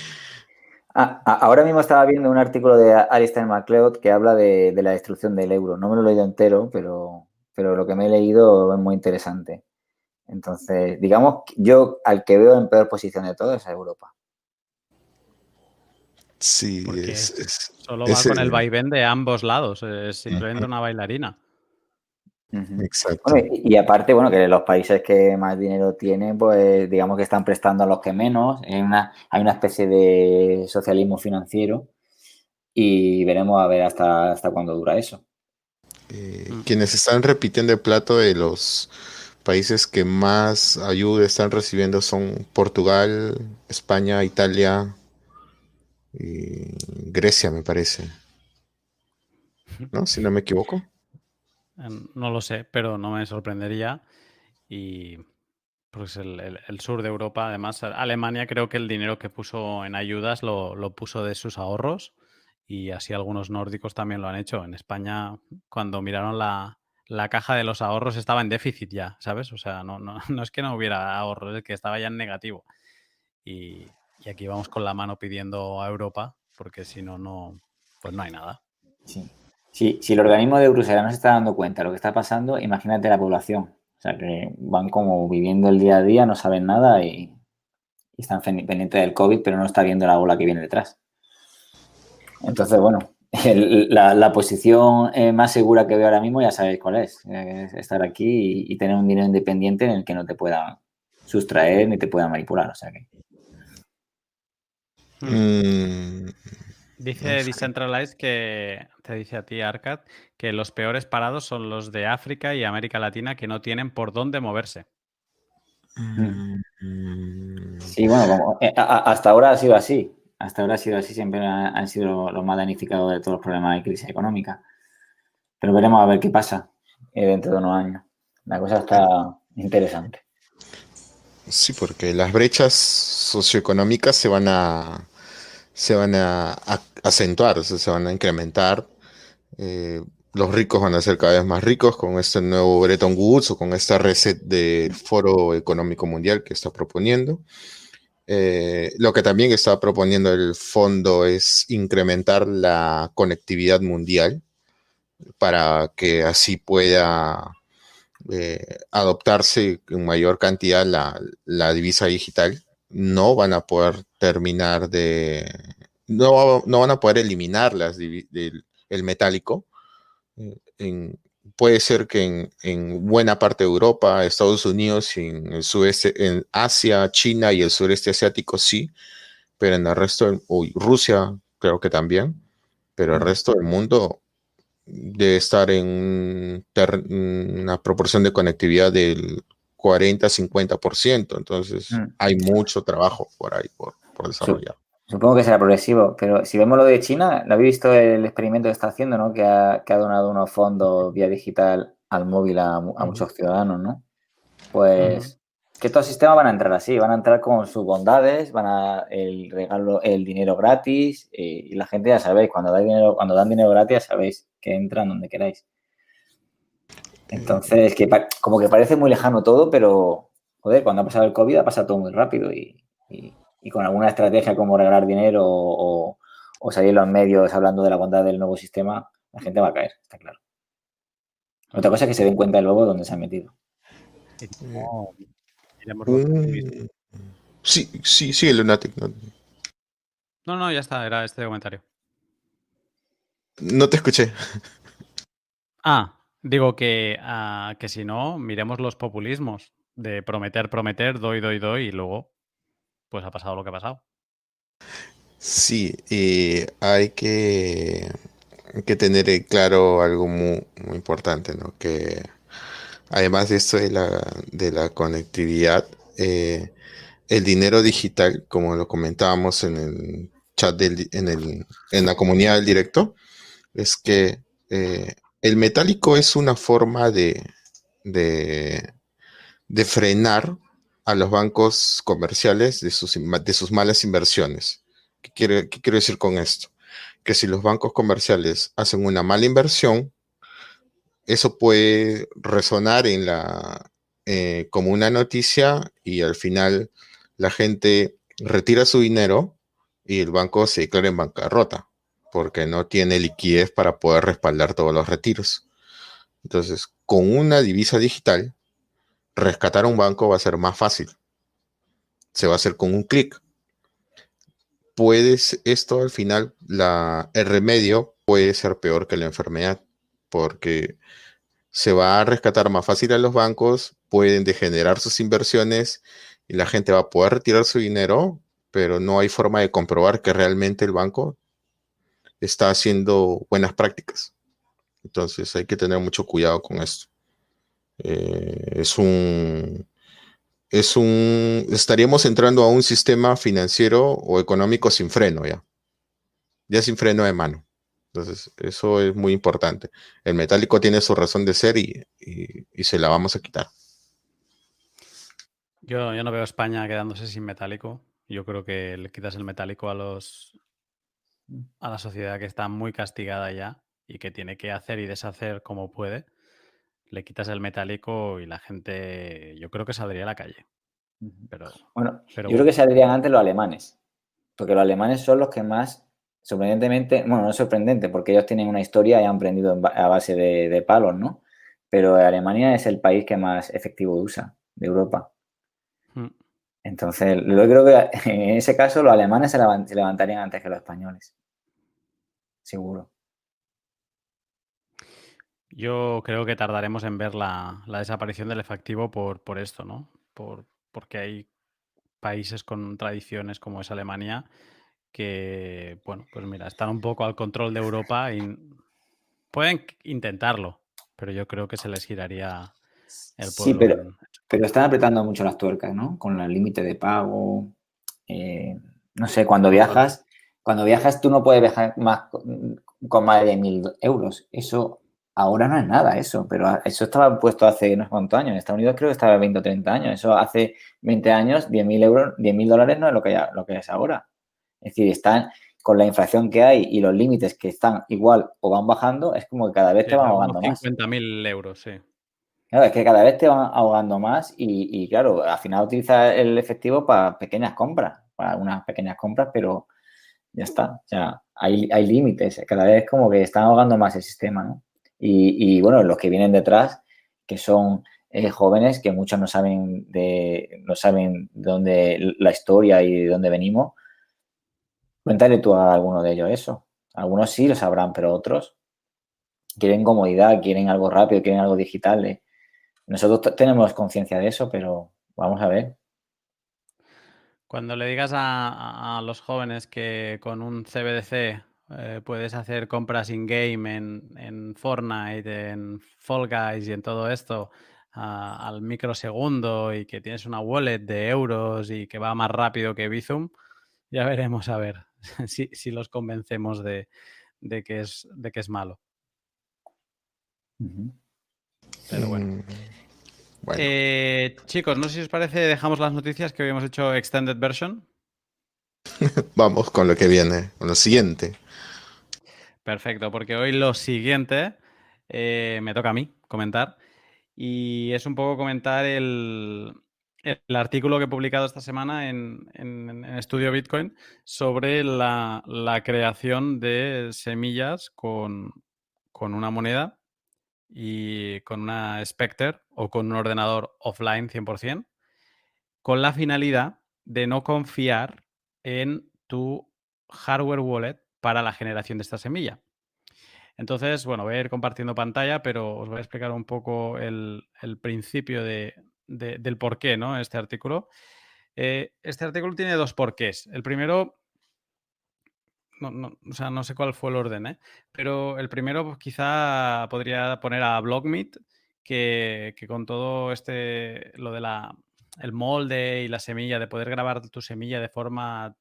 Ah, a- ahora mismo estaba viendo un artículo de Alistair MacLeod que habla de, de la destrucción del euro. No me lo he leído entero, pero, pero lo que me he leído es muy interesante. Entonces, digamos, yo al que veo en peor posición de todos es a Europa. Sí, Porque es, es- Solo va con el vaivén de ambos lados. Es simplemente una bailarina. Exacto. Bueno, y, y aparte, bueno, que los países que más dinero tienen, pues digamos que están prestando a los que menos. Hay una, hay una especie de socialismo financiero y veremos a ver hasta, hasta cuándo dura eso. Eh, Mm. quienes están repitiendo el plato de los países que más ayuda están recibiendo son Portugal, España, Italia y Grecia, me parece. ¿No? Si no me equivoco. Eh, No lo sé, pero no me sorprendería. Y pues el sur de Europa, además, Alemania creo que el dinero que puso en ayudas lo, lo puso de sus ahorros y así algunos nórdicos también lo han hecho. En España, cuando miraron la, la caja de los ahorros, estaba en déficit ya, ¿sabes? O sea, no, no, (laughs) no es que no hubiera ahorros, es que estaba ya en negativo. Y, aquí vamos con la mano pidiendo a Europa, porque si no, no, pues no hay nada. Sí. Si, si el organismo de Bruselas no se está dando cuenta de lo que está pasando, imagínate la población. O sea, que van como viviendo el día a día, no saben nada y, están pendientes del COVID, pero no está viendo la ola que viene detrás. Entonces, bueno, el- la, la posición eh, más segura que veo ahora mismo ya sabéis cuál es. eh, es estar aquí y, y tener un dinero independiente en el que no te pueda sustraer ni te pueda manipular. O sea que, Mm, Dice No sé. Decentralized que te dice a ti, Arcad, que los peores parados son los de África y América Latina que no tienen por dónde moverse. mm, Sí, bueno, como- eh, hasta ahora ha sido así. Hasta ahora ha sido así, siempre ha- han sido los más danificados de todos los problemas de crisis económica. Pero veremos a ver qué pasa eh, dentro de unos años. La cosa está interesante. Sí, porque las brechas socioeconómicas se van a se van a, acentuar, se van a incrementar. Eh, los ricos van a ser cada vez más ricos con este nuevo Bretton Woods o con esta reset del Foro Económico Mundial que está proponiendo. Eh, lo que también está proponiendo el fondo es incrementar la conectividad mundial para que así pueda eh, adoptarse en mayor cantidad la, la divisa digital, no van a poder terminar de, no, no van a poder eliminar las del- el metálico. Eh, en- puede ser que en, en buena parte de Europa, Estados Unidos, y en el sudeste, en Asia, China y el sureste asiático sí, pero en el resto, uy, Rusia creo que también, pero el resto del mundo debe estar en una proporción de conectividad del 40-50%. Entonces, Mm. hay mucho trabajo por ahí por, por desarrollar. Supongo que será progresivo, pero si vemos lo de China, ¿lo habéis visto el experimento que está haciendo, ¿no? Que ha, que ha donado unos fondos vía digital al móvil a, a muchos ciudadanos, ¿no? Pues que estos sistemas van a entrar así, van a entrar con sus bondades, van a el regalo, el dinero gratis eh, y la gente ya sabéis, cuando da dinero, cuando dan dinero gratis ya sabéis que entran donde queráis. Entonces, que como que parece muy lejano todo, pero joder, cuando ha pasado el COVID ha pasado todo muy rápido y, y- y con alguna estrategia como regalar dinero o, o- o salir en los medios hablando de la bondad del nuevo sistema, la gente va a caer, está claro. Otra cosa es que se den cuenta luego dónde se han metido. Mm, Sí, sí, sí, el Lunatic. No, No, no, ya está, era este comentario. no te escuché. Ah, digo que, ah, que si no, miremos los populismos de prometer, prometer, doy, doy, doy y luego pues ha pasado lo que ha pasado. Sí, y hay que, que tener en claro algo muy, muy importante, ¿no? Que además de esto de la, de la conectividad, eh, el dinero digital, como lo comentábamos en el chat del, en el, en la comunidad del directo, es que eh, el metálico es una forma de, de, de frenar a los bancos comerciales de sus, de sus malas inversiones. ¿Qué quiere- qué quiero decir con esto? Que si los bancos comerciales hacen una mala inversión, eso puede resonar en la, eh, como una noticia y al final la gente retira su dinero y el banco se declara en bancarrota porque no tiene liquidez para poder respaldar todos los retiros. Entonces, con una divisa digital, rescatar un banco va a ser más fácil. Se va a hacer con un clic. Puedes, esto al final, la, el remedio puede ser peor que la enfermedad, porque se va a rescatar más fácil a los bancos, pueden degenerar sus inversiones y la gente va a poder retirar su dinero, pero no hay forma de comprobar que realmente el banco está haciendo buenas prácticas. Entonces hay que tener mucho cuidado con esto. Eh, es un, es un, estaríamos entrando a un sistema financiero o económico sin freno ya, ya sin freno de mano. Entonces, eso es muy importante. El metálico tiene su razón de ser y, y- se la vamos a quitar. Yo, yo no veo a España quedándose sin metálico. Yo creo que le quitas el metálico a los a la sociedad que está muy castigada ya y que tiene que hacer y deshacer como puede. Le quitas el metálico y la gente, yo creo que saldría a la calle. Pero, Bueno, pero yo creo que saldrían antes los alemanes, porque los alemanes son los que más, sorprendentemente, bueno, no es sorprendente, porque ellos tienen una historia y han aprendido a base de, de palos, ¿no? Pero Alemania es el país que más efectivo usa de Europa. mm, Entonces, yo creo que (laughs) en ese caso los alemanes se levantarían antes que los españoles. Seguro. Yo creo que tardaremos en ver la, la desaparición del efectivo por, por esto, ¿no? Por, porque hay países con tradiciones como es Alemania que, bueno, pues mira, están un poco al control de Europa y pueden intentarlo, pero yo creo que se les giraría el Sí, pueblo. pero, en- pero están apretando mucho las tuercas, ¿no? Con el límite de pago. eh, no sé, cuando viajas, cuando viajas tú no puedes viajar más con más de mil euros. Eso ahora no es nada, eso, pero eso estaba puesto hace no sé cuántos años. En Estados Unidos creo que estaba 20 o 30 años. Eso hace 20 años, 10.000 euros, 10.000 dólares no es lo que, ya- lo que es ahora. Es decir, están con la inflación que hay y los límites que están igual o van bajando, es como que cada vez Sí, te van ahogando unos más. 50.000 euros, sí. Claro, es que cada vez te van ahogando más y, y, claro, al final utiliza el efectivo para pequeñas compras, para unas pequeñas compras, pero ya está. O sea, hay, hay límites. Cada vez como que están ahogando más el sistema, ¿no? Y, bueno, los que vienen detrás, que son eh, jóvenes, que muchos no saben de, no saben de dónde la historia y de dónde venimos. Cuéntale tú a alguno de ellos eso. Algunos sí lo sabrán, pero otros quieren comodidad, quieren algo rápido, quieren algo digital. ¿eh? Nosotros tenemos conciencia de eso, pero vamos a ver. Cuando le digas a los jóvenes que con un CBDC eh, puedes hacer compras in-game en, en Fortnite, en Fall Guys y en todo esto a- al microsegundo y que tienes una wallet de euros y que va más rápido que Bizum, ya veremos a ver (laughs) si, si los convencemos de, de que es, de que es malo. Pero bueno. Bueno. Eh, chicos, no sé si os parece, dejamos las noticias que hoy hemos hecho extended version. (laughs) Vamos con lo que viene, con lo siguiente. Perfecto, porque hoy lo siguiente eh, me toca a mí comentar. Y es un poco comentar el, el artículo que he publicado esta semana en, en- Estudio Bitcoin sobre la, la creación de semillas con, con una moneda y con una Spectre o con un ordenador offline 100%, con la finalidad de no confiar en tu hardware wallet para la generación de esta semilla. Entonces, bueno, voy a ir compartiendo pantalla, pero os voy a explicar un poco el, principio de- de- del por qué, ¿no? Este artículo. Eh, este artículo tiene dos porqués. El primero, no, o sea, no sé cuál fue el orden, ¿eh? Pero el primero, pues, quizá podría poner a Blockmeet, que, que con todo este, lo de la, el molde y la semilla, de poder grabar tu semilla de forma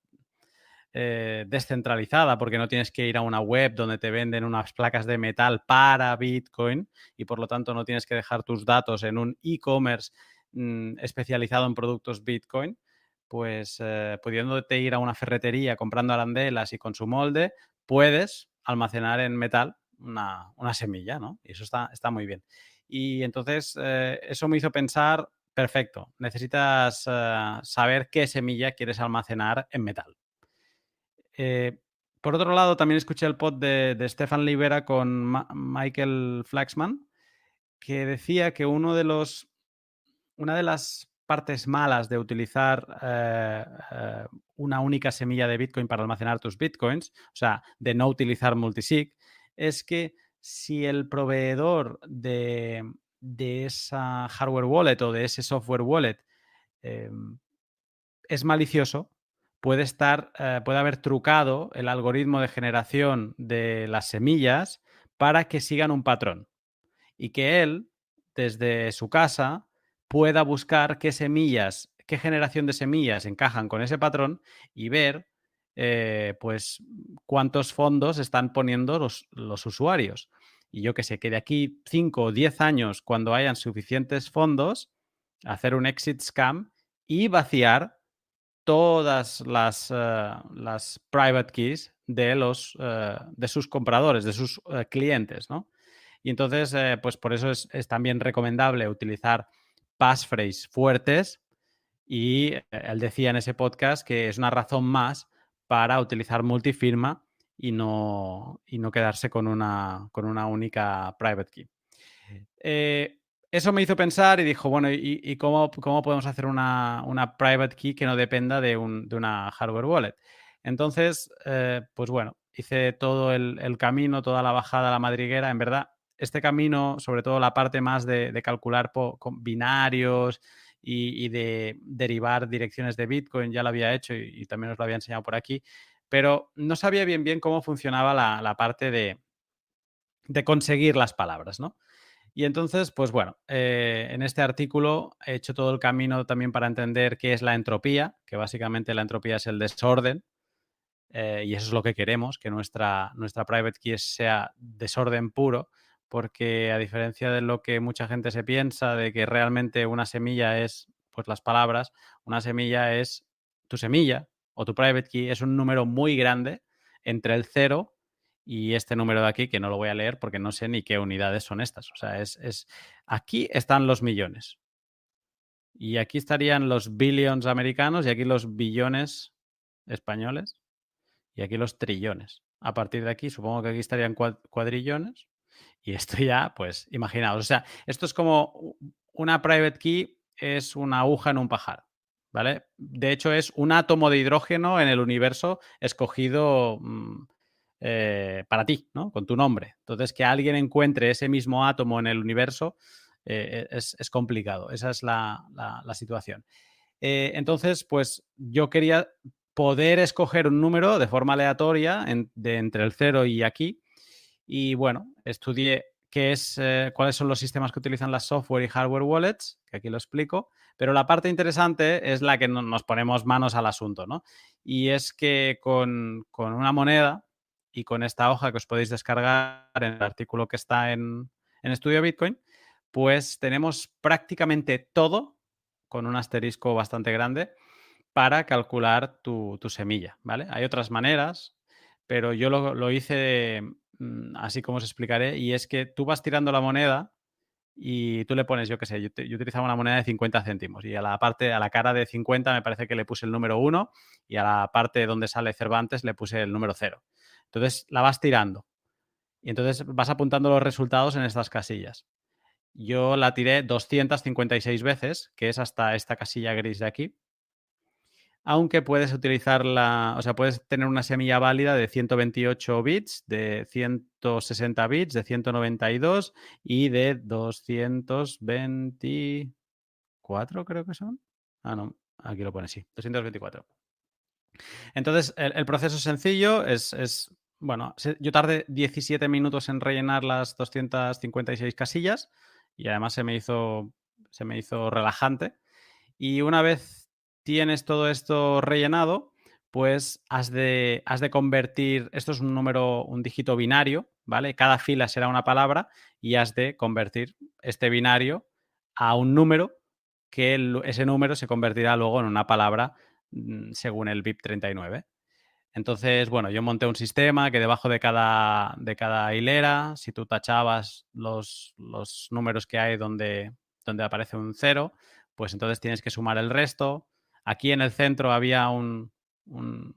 eh, descentralizada, porque no tienes que ir a una web donde te venden unas placas de metal para Bitcoin y por lo tanto no tienes que dejar tus datos en un e-commerce mm, especializado en productos Bitcoin, pues eh, pudiéndote ir a una ferretería comprando arandelas y con su molde, puedes almacenar en metal una, una semilla, ¿no? Y eso está, está muy bien. Y entonces eh, eso me hizo pensar, perfecto, necesitas eh, saber qué semilla quieres almacenar en metal. Eh, por otro lado, también escuché el pod de, Stefan Libera con Michael Flaxman, que decía que uno de los, una de las partes malas de utilizar eh, eh, una única semilla de Bitcoin para almacenar tus Bitcoins, o sea, de no utilizar multisig, es que si el proveedor de, de esa hardware wallet o de ese software wallet eh, es malicioso, puede estar, eh, puede haber trucado el algoritmo de generación de las semillas para que sigan un patrón y que él, desde su casa, pueda buscar qué semillas, qué generación de semillas encajan con ese patrón y ver, eh, pues, cuántos fondos están poniendo los, los usuarios. Y yo que sé, que de aquí 5 o 10 años, cuando hayan suficientes fondos, hacer un exit scam y vaciar todas las, eh, las private keys de, los, eh, de sus compradores, de sus eh, clientes, ¿no? Y entonces, pues por eso es, es también recomendable utilizar passphrase fuertes y él decía en ese podcast que es una razón más para utilizar multifirma y no, y no quedarse con una, con una única private key. Eh, eso me hizo pensar y dijo, bueno, ¿y, cómo, podemos hacer una, una private key que no dependa de, un- de una hardware wallet? Entonces, eh, pues bueno, hice todo el, camino, toda la bajada a la madriguera. En verdad, este camino, sobre todo la parte más de, de calcular binarios y, y de derivar direcciones de Bitcoin, ya lo había hecho y, y también os lo había enseñado por aquí, pero no sabía bien bien cómo funcionaba la, la parte de, de conseguir las palabras, ¿no? Y entonces, pues bueno, eh, en este artículo he hecho todo el camino también para entender qué es la entropía, que básicamente la entropía es el desorden, eh, y eso es lo que queremos, que nuestra, nuestra private key sea desorden puro, porque a diferencia de lo que mucha gente se piensa, de que realmente una semilla es, pues las palabras, una semilla es tu semilla o tu private key es un número muy grande entre el 0 y este número de aquí, que no lo voy a leer porque no sé ni qué unidades son estas. O sea, es, es aquí están los millones. Y aquí estarían los billions americanos y aquí los billones españoles y aquí los trillones. A partir de aquí, supongo que aquí estarían cuad- cuadrillones y esto (laughs) ya, pues, imaginaos. O sea, esto es como una private key es una aguja en un pajar, ¿vale? De hecho, es un átomo de hidrógeno en el universo escogido mm, eh, para ti, ¿no? Con tu nombre. Entonces, que alguien encuentre ese mismo átomo en el universo eh, es, es complicado. Esa es la, situación. Eh, entonces, pues yo quería poder escoger un número de forma aleatoria de entre el 0 y aquí. Y bueno, estudié qué es, cuáles son los sistemas que utilizan las software y hardware wallets, que aquí lo explico. Pero la parte interesante es la que no- nos ponemos manos al asunto, ¿no? Y es que con una moneda y con esta hoja que os podéis descargar en el artículo que está en, en Estudio Bitcoin, pues tenemos prácticamente todo, con un asterisco bastante grande, para calcular tu, tu semilla, ¿vale? Hay otras maneras, pero yo lo, lo hice mm, así como os explicaré, y es que tú vas tirando la moneda y tú le pones, yo qué sé, yo, yo utilizaba una moneda de 50 céntimos y a la parte, a la cara de 50 me parece que le puse el número 1 y a la parte donde sale Cervantes le puse el número 0. Entonces la vas tirando y entonces vas apuntando los resultados en estas casillas. Yo la tiré 256 veces, que es hasta esta casilla gris de aquí. Aunque puedes utilizarla, o sea, puedes tener una semilla válida de 128 bits, de 160 bits, de 192 y de 224, creo que son. Ah, no, aquí lo pone, sí, 224. Entonces, el, el proceso es sencillo, es, es, bueno, yo tardé 17 minutos en rellenar las 256 casillas y además se me hizo, se me hizo relajante. Y una vez tienes todo esto rellenado, pues has de, has de convertir, esto es un número, un dígito binario, ¿vale? Cada fila será una palabra y has de convertir este binario a un número que ese número se convertirá luego en una palabra mm, según el BIP 39. Entonces, bueno, yo monté un sistema que debajo de cada, de cada hilera, si tú tachabas los, los números que hay donde, donde aparece un cero, pues entonces tienes que sumar el resto. Aquí en el centro había un,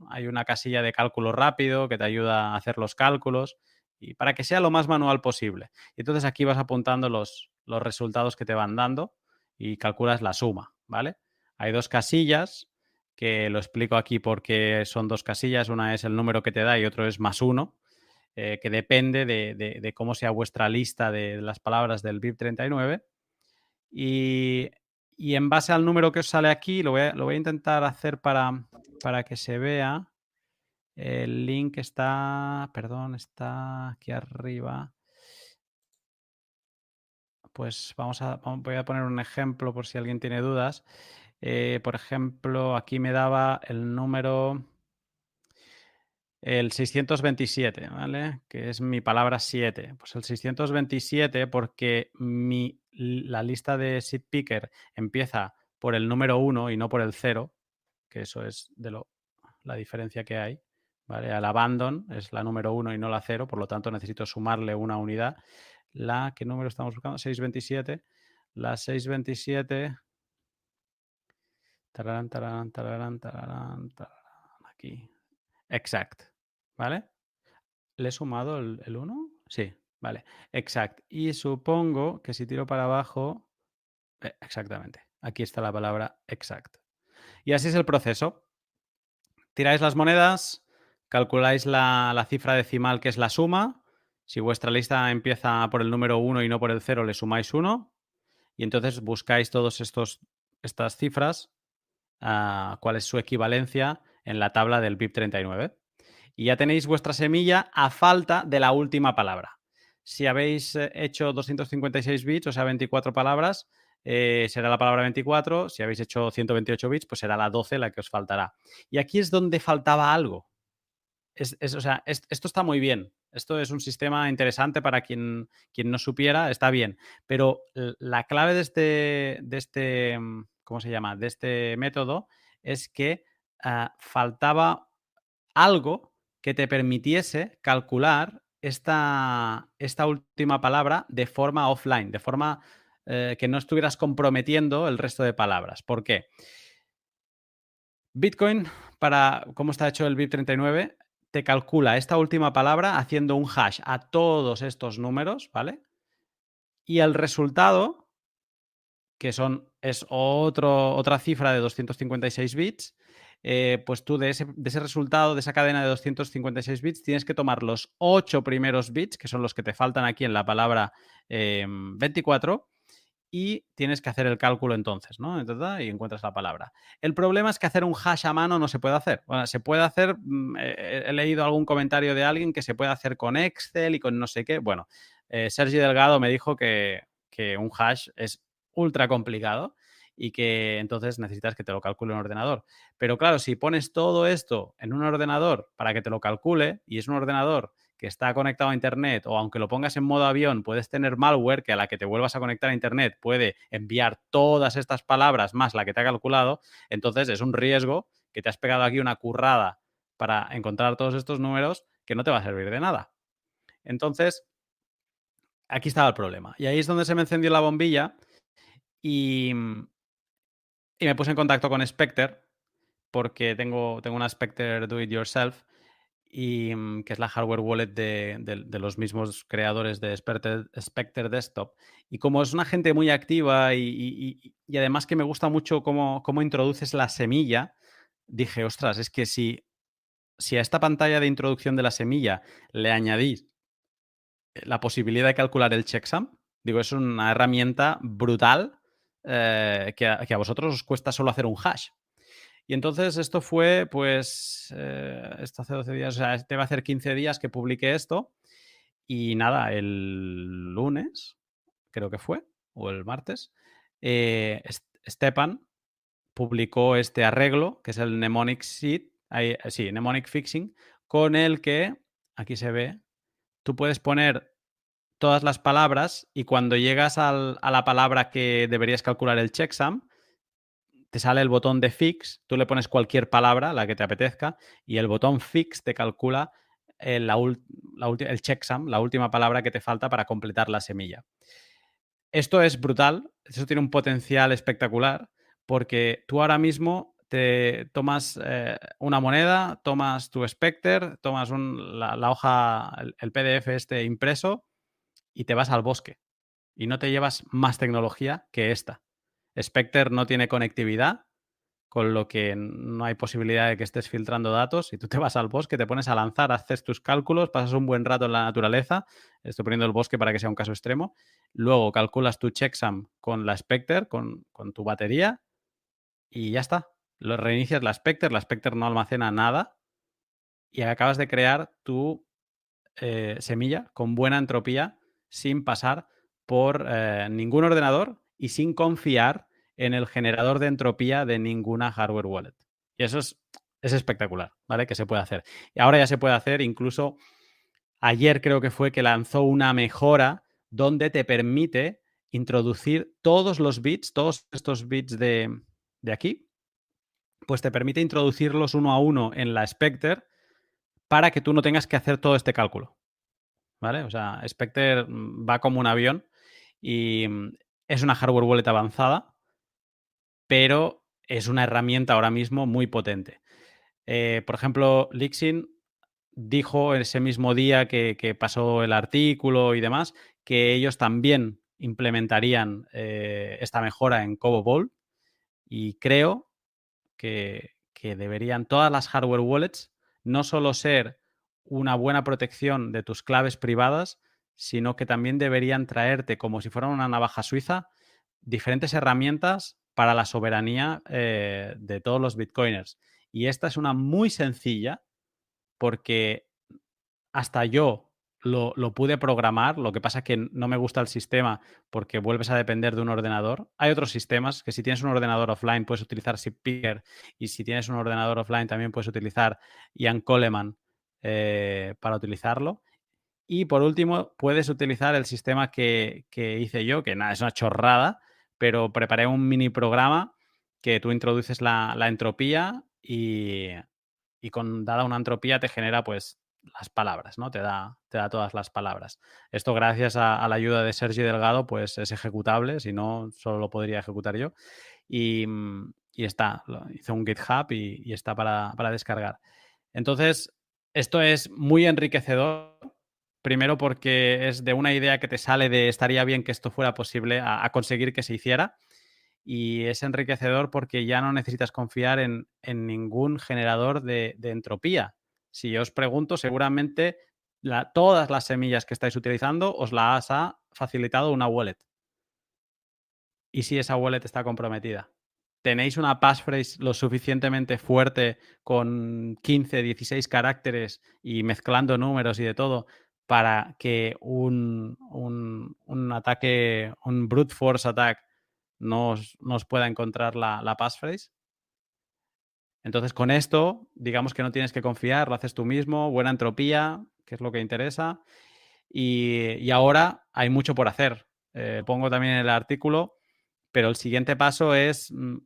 hay una casilla de cálculo rápido que te ayuda a hacer los cálculos y para que sea lo más manual posible. Y entonces aquí vas apuntando los, los resultados que te van dando y calculas la suma, ¿vale? Hay dos casillas que lo explico aquí porque son dos casillas. Una es el número que te da y otro es más uno, eh, que depende de, de- cómo sea vuestra lista de las palabras del BIP 39. Y, y en base al número que os sale aquí, lo voy a, intentar hacer para, para que se vea. El link está, perdón, está aquí arriba. Pues vamos a, voy a poner un ejemplo por si alguien tiene dudas. Eh, por ejemplo, aquí me daba el número, el 627, ¿vale? Que es mi palabra 7. Pues el 627, porque mi, la lista de seed picker empieza por el número 1 y no por el 0, que eso es de lo, la diferencia que hay. ¿vale? Al abandon es la número 1 y no la 0, por lo tanto necesito sumarle una unidad. La, ¿qué número estamos buscando? 627. La 627. Tararán, tararán, tararán, tararán, aquí. Exact. ¿Vale? ¿Le he sumado el, el 1? Sí, vale. Exact. Y supongo que si tiro para abajo. eh, exactamente. Aquí está la palabra exact. Y así es el proceso. Tiráis las monedas, calculáis la, la cifra decimal que es la suma. Si vuestra lista empieza por el número 1 y no por el 0, le sumáis 1. Y entonces buscáis todas estas cifras, ah, cuál es su equivalencia en la tabla del BIP 39. Y ya tenéis vuestra semilla a falta de la última palabra. Si habéis eh, hecho 256 bits, o sea, 24 palabras, eh, será la palabra 24. Si habéis hecho 128 bits, pues será la 12 la que os faltará. Y aquí es donde faltaba algo. Es, es, o sea, es, esto está muy bien. Esto es un sistema interesante para quien, quien no supiera, está bien. Pero la clave de este, de este, ¿cómo se llama? De este método es que uh, faltaba algo que te permitiese calcular esta, esta última palabra de forma offline, de forma eh, que no estuvieras comprometiendo el resto de palabras. ¿Por qué? Bitcoin, para cómo está hecho el BIP39, te calcula esta última palabra haciendo un hash a todos estos números, ¿vale? Y el resultado, que son, es otra cifra de 256 bits, eh, pues tú de ese, de ese, resultado, de esa cadena de 256 bits, tienes que tomar los 8 primeros bits, que son los que te faltan aquí en la palabra eh, 24, y tienes que hacer el cálculo entonces, ¿no? Y encuentras la palabra. El problema es que hacer un hash a mano no se puede hacer. Bueno, se puede hacer, eh, he leído algún comentario de alguien que se puede hacer con Excel y con no sé qué. Bueno, eh, Sergi Delgado me dijo que un hash es ultra complicado y que entonces necesitas que te lo calcule un ordenador. Pero claro, si pones todo esto en un ordenador para que te lo calcule y es un ordenador que está conectado a Internet o aunque lo pongas en modo avión, puedes tener malware que a la que te vuelvas a conectar a Internet puede enviar todas estas palabras más la que te ha calculado, entonces es un riesgo que te has pegado aquí una currada para encontrar todos estos números que no te va a servir de nada. Entonces, aquí estaba el problema. Y ahí es donde se me encendió la bombilla y, y me puse en contacto con Spectre porque tengo, tengo una Spectre Do It Yourself y mm, que es la hardware wallet de, los mismos creadores de Spectre, Desktop. Y como es una gente muy activa y, y- y además que me gusta mucho cómo, cómo introduces la semilla, dije, ostras, es que si, si a esta pantalla de introducción de la semilla le añadís la posibilidad de calcular el checksum, digo, es una herramienta brutal eh, que, a, vosotros os cuesta solo hacer un hash. Y entonces esto fue, pues, eh, esto hace 12 días, o sea, te va a hacer 15 días que publiqué esto. Y nada, el lunes, creo que fue, o el martes, eh, Stepan publicó este arreglo, que es el Mnemonic Seed, sí, Mnemonic Fixing, con el que, aquí se ve, tú puedes poner todas las palabras y cuando llegas al- a la palabra que deberías calcular el checksum, te sale el botón de fix, tú le pones cualquier palabra, la que te apetezca, y el botón fix te calcula el, la ul- la ulti- el checksum, la última palabra que te falta para completar la semilla. Esto es brutal, eso tiene un potencial espectacular, porque tú ahora mismo te tomas eh, una moneda, tomas tu Spectre, tomas un- la, la hoja, el, el PDF este impreso y te vas al bosque. Y no te llevas más tecnología que esta. Spectre no tiene conectividad, con lo que no hay posibilidad de que estés filtrando datos y tú te vas al bosque, te pones a lanzar, haces tus cálculos, pasas un buen rato en la naturaleza, estoy poniendo el bosque para que sea un caso extremo, luego calculas tu checksum con la Spectre, con, con tu batería y ya está. Lo reinicias la Spectre, la Spectre no almacena nada y acabas de crear tu eh, semilla con buena entropía sin pasar por eh, ningún ordenador y sin confiar en el generador de entropía de ninguna hardware wallet. Y eso es, es espectacular, ¿vale? Que se puede hacer. Y ahora ya se puede hacer, incluso ayer creo que fue que lanzó una mejora donde te permite introducir todos los bits, todos estos bits de, de aquí, pues te permite introducirlos uno a uno en la Spectre para que tú no tengas que hacer todo este cálculo. ¿Vale? O sea, Spectre mm, va como un avión y mm, es una hardware wallet avanzada, pero es una herramienta ahora mismo muy potente. Eh, por ejemplo, Lixin dijo ese mismo día que, que, pasó el artículo y demás que ellos también implementarían eh, esta mejora en Cobo y creo que, que deberían todas las hardware wallets no solo ser una buena protección de tus claves privadas, sino que también deberían traerte, como si fuera una navaja suiza, diferentes herramientas para la soberanía eh, de todos los bitcoiners. Y esta es una muy sencilla porque hasta yo lo, pude programar, lo que pasa que no me gusta el sistema porque vuelves a depender de un ordenador. Hay otros sistemas que si tienes un ordenador offline puedes utilizar Zippier y si tienes un ordenador offline también puedes utilizar Ian Coleman eh, para utilizarlo. Y por último, puedes utilizar el sistema que, que, hice yo, que nada, es una chorrada, pero preparé un mini programa que tú introduces la, entropía y, y, con dada una entropía te genera pues las palabras, ¿no? Te da, te da todas las palabras. Esto gracias a, a la ayuda de Sergi Delgado pues es ejecutable, si no solo lo podría ejecutar yo. Y, y está, hice un GitHub y, y está para, para descargar. Entonces, esto es muy enriquecedor Primero porque es de una idea que te sale de estaría bien que esto fuera posible a, conseguir que se hiciera. Y es enriquecedor porque ya no necesitas confiar en, ningún generador de, entropía. Si yo os pregunto, seguramente todas las semillas que estáis utilizando os las ha facilitado una wallet. ¿Y si esa wallet está comprometida? ¿Tenéis una passphrase lo suficientemente fuerte con 15, 16 caracteres y mezclando números y de todo para que un, un, ataque, un brute force attack nos, nos pueda encontrar la, la, passphrase. Entonces, con esto, digamos que no tienes que confiar, lo haces tú mismo, buena entropía, que es lo que interesa. Y, y ahora hay mucho por hacer. Eh, pongo también el artículo, pero el siguiente paso es mm,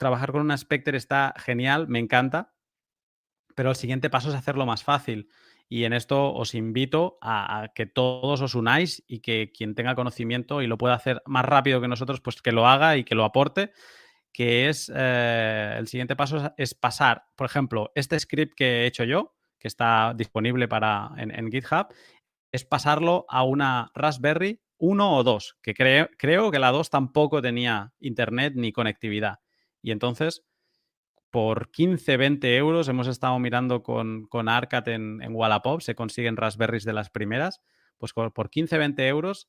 trabajar con una Spectre está genial, me encanta, pero el siguiente paso es hacerlo más fácil. Y en esto os invito a, que todos os unáis y que quien tenga conocimiento y lo pueda hacer más rápido que nosotros, pues que lo haga y que lo aporte. Que es eh, el siguiente paso es, pasar, por ejemplo, este script que he hecho yo, que está disponible para, en, GitHub, es pasarlo a una Raspberry 1 o 2, que creo que la 2 tampoco tenía internet ni conectividad. Y entonces, por 15, 20 euros, hemos estado mirando con, con Arcat en, Wallapop, se consiguen Raspberries de las primeras, pues por 15, 20 euros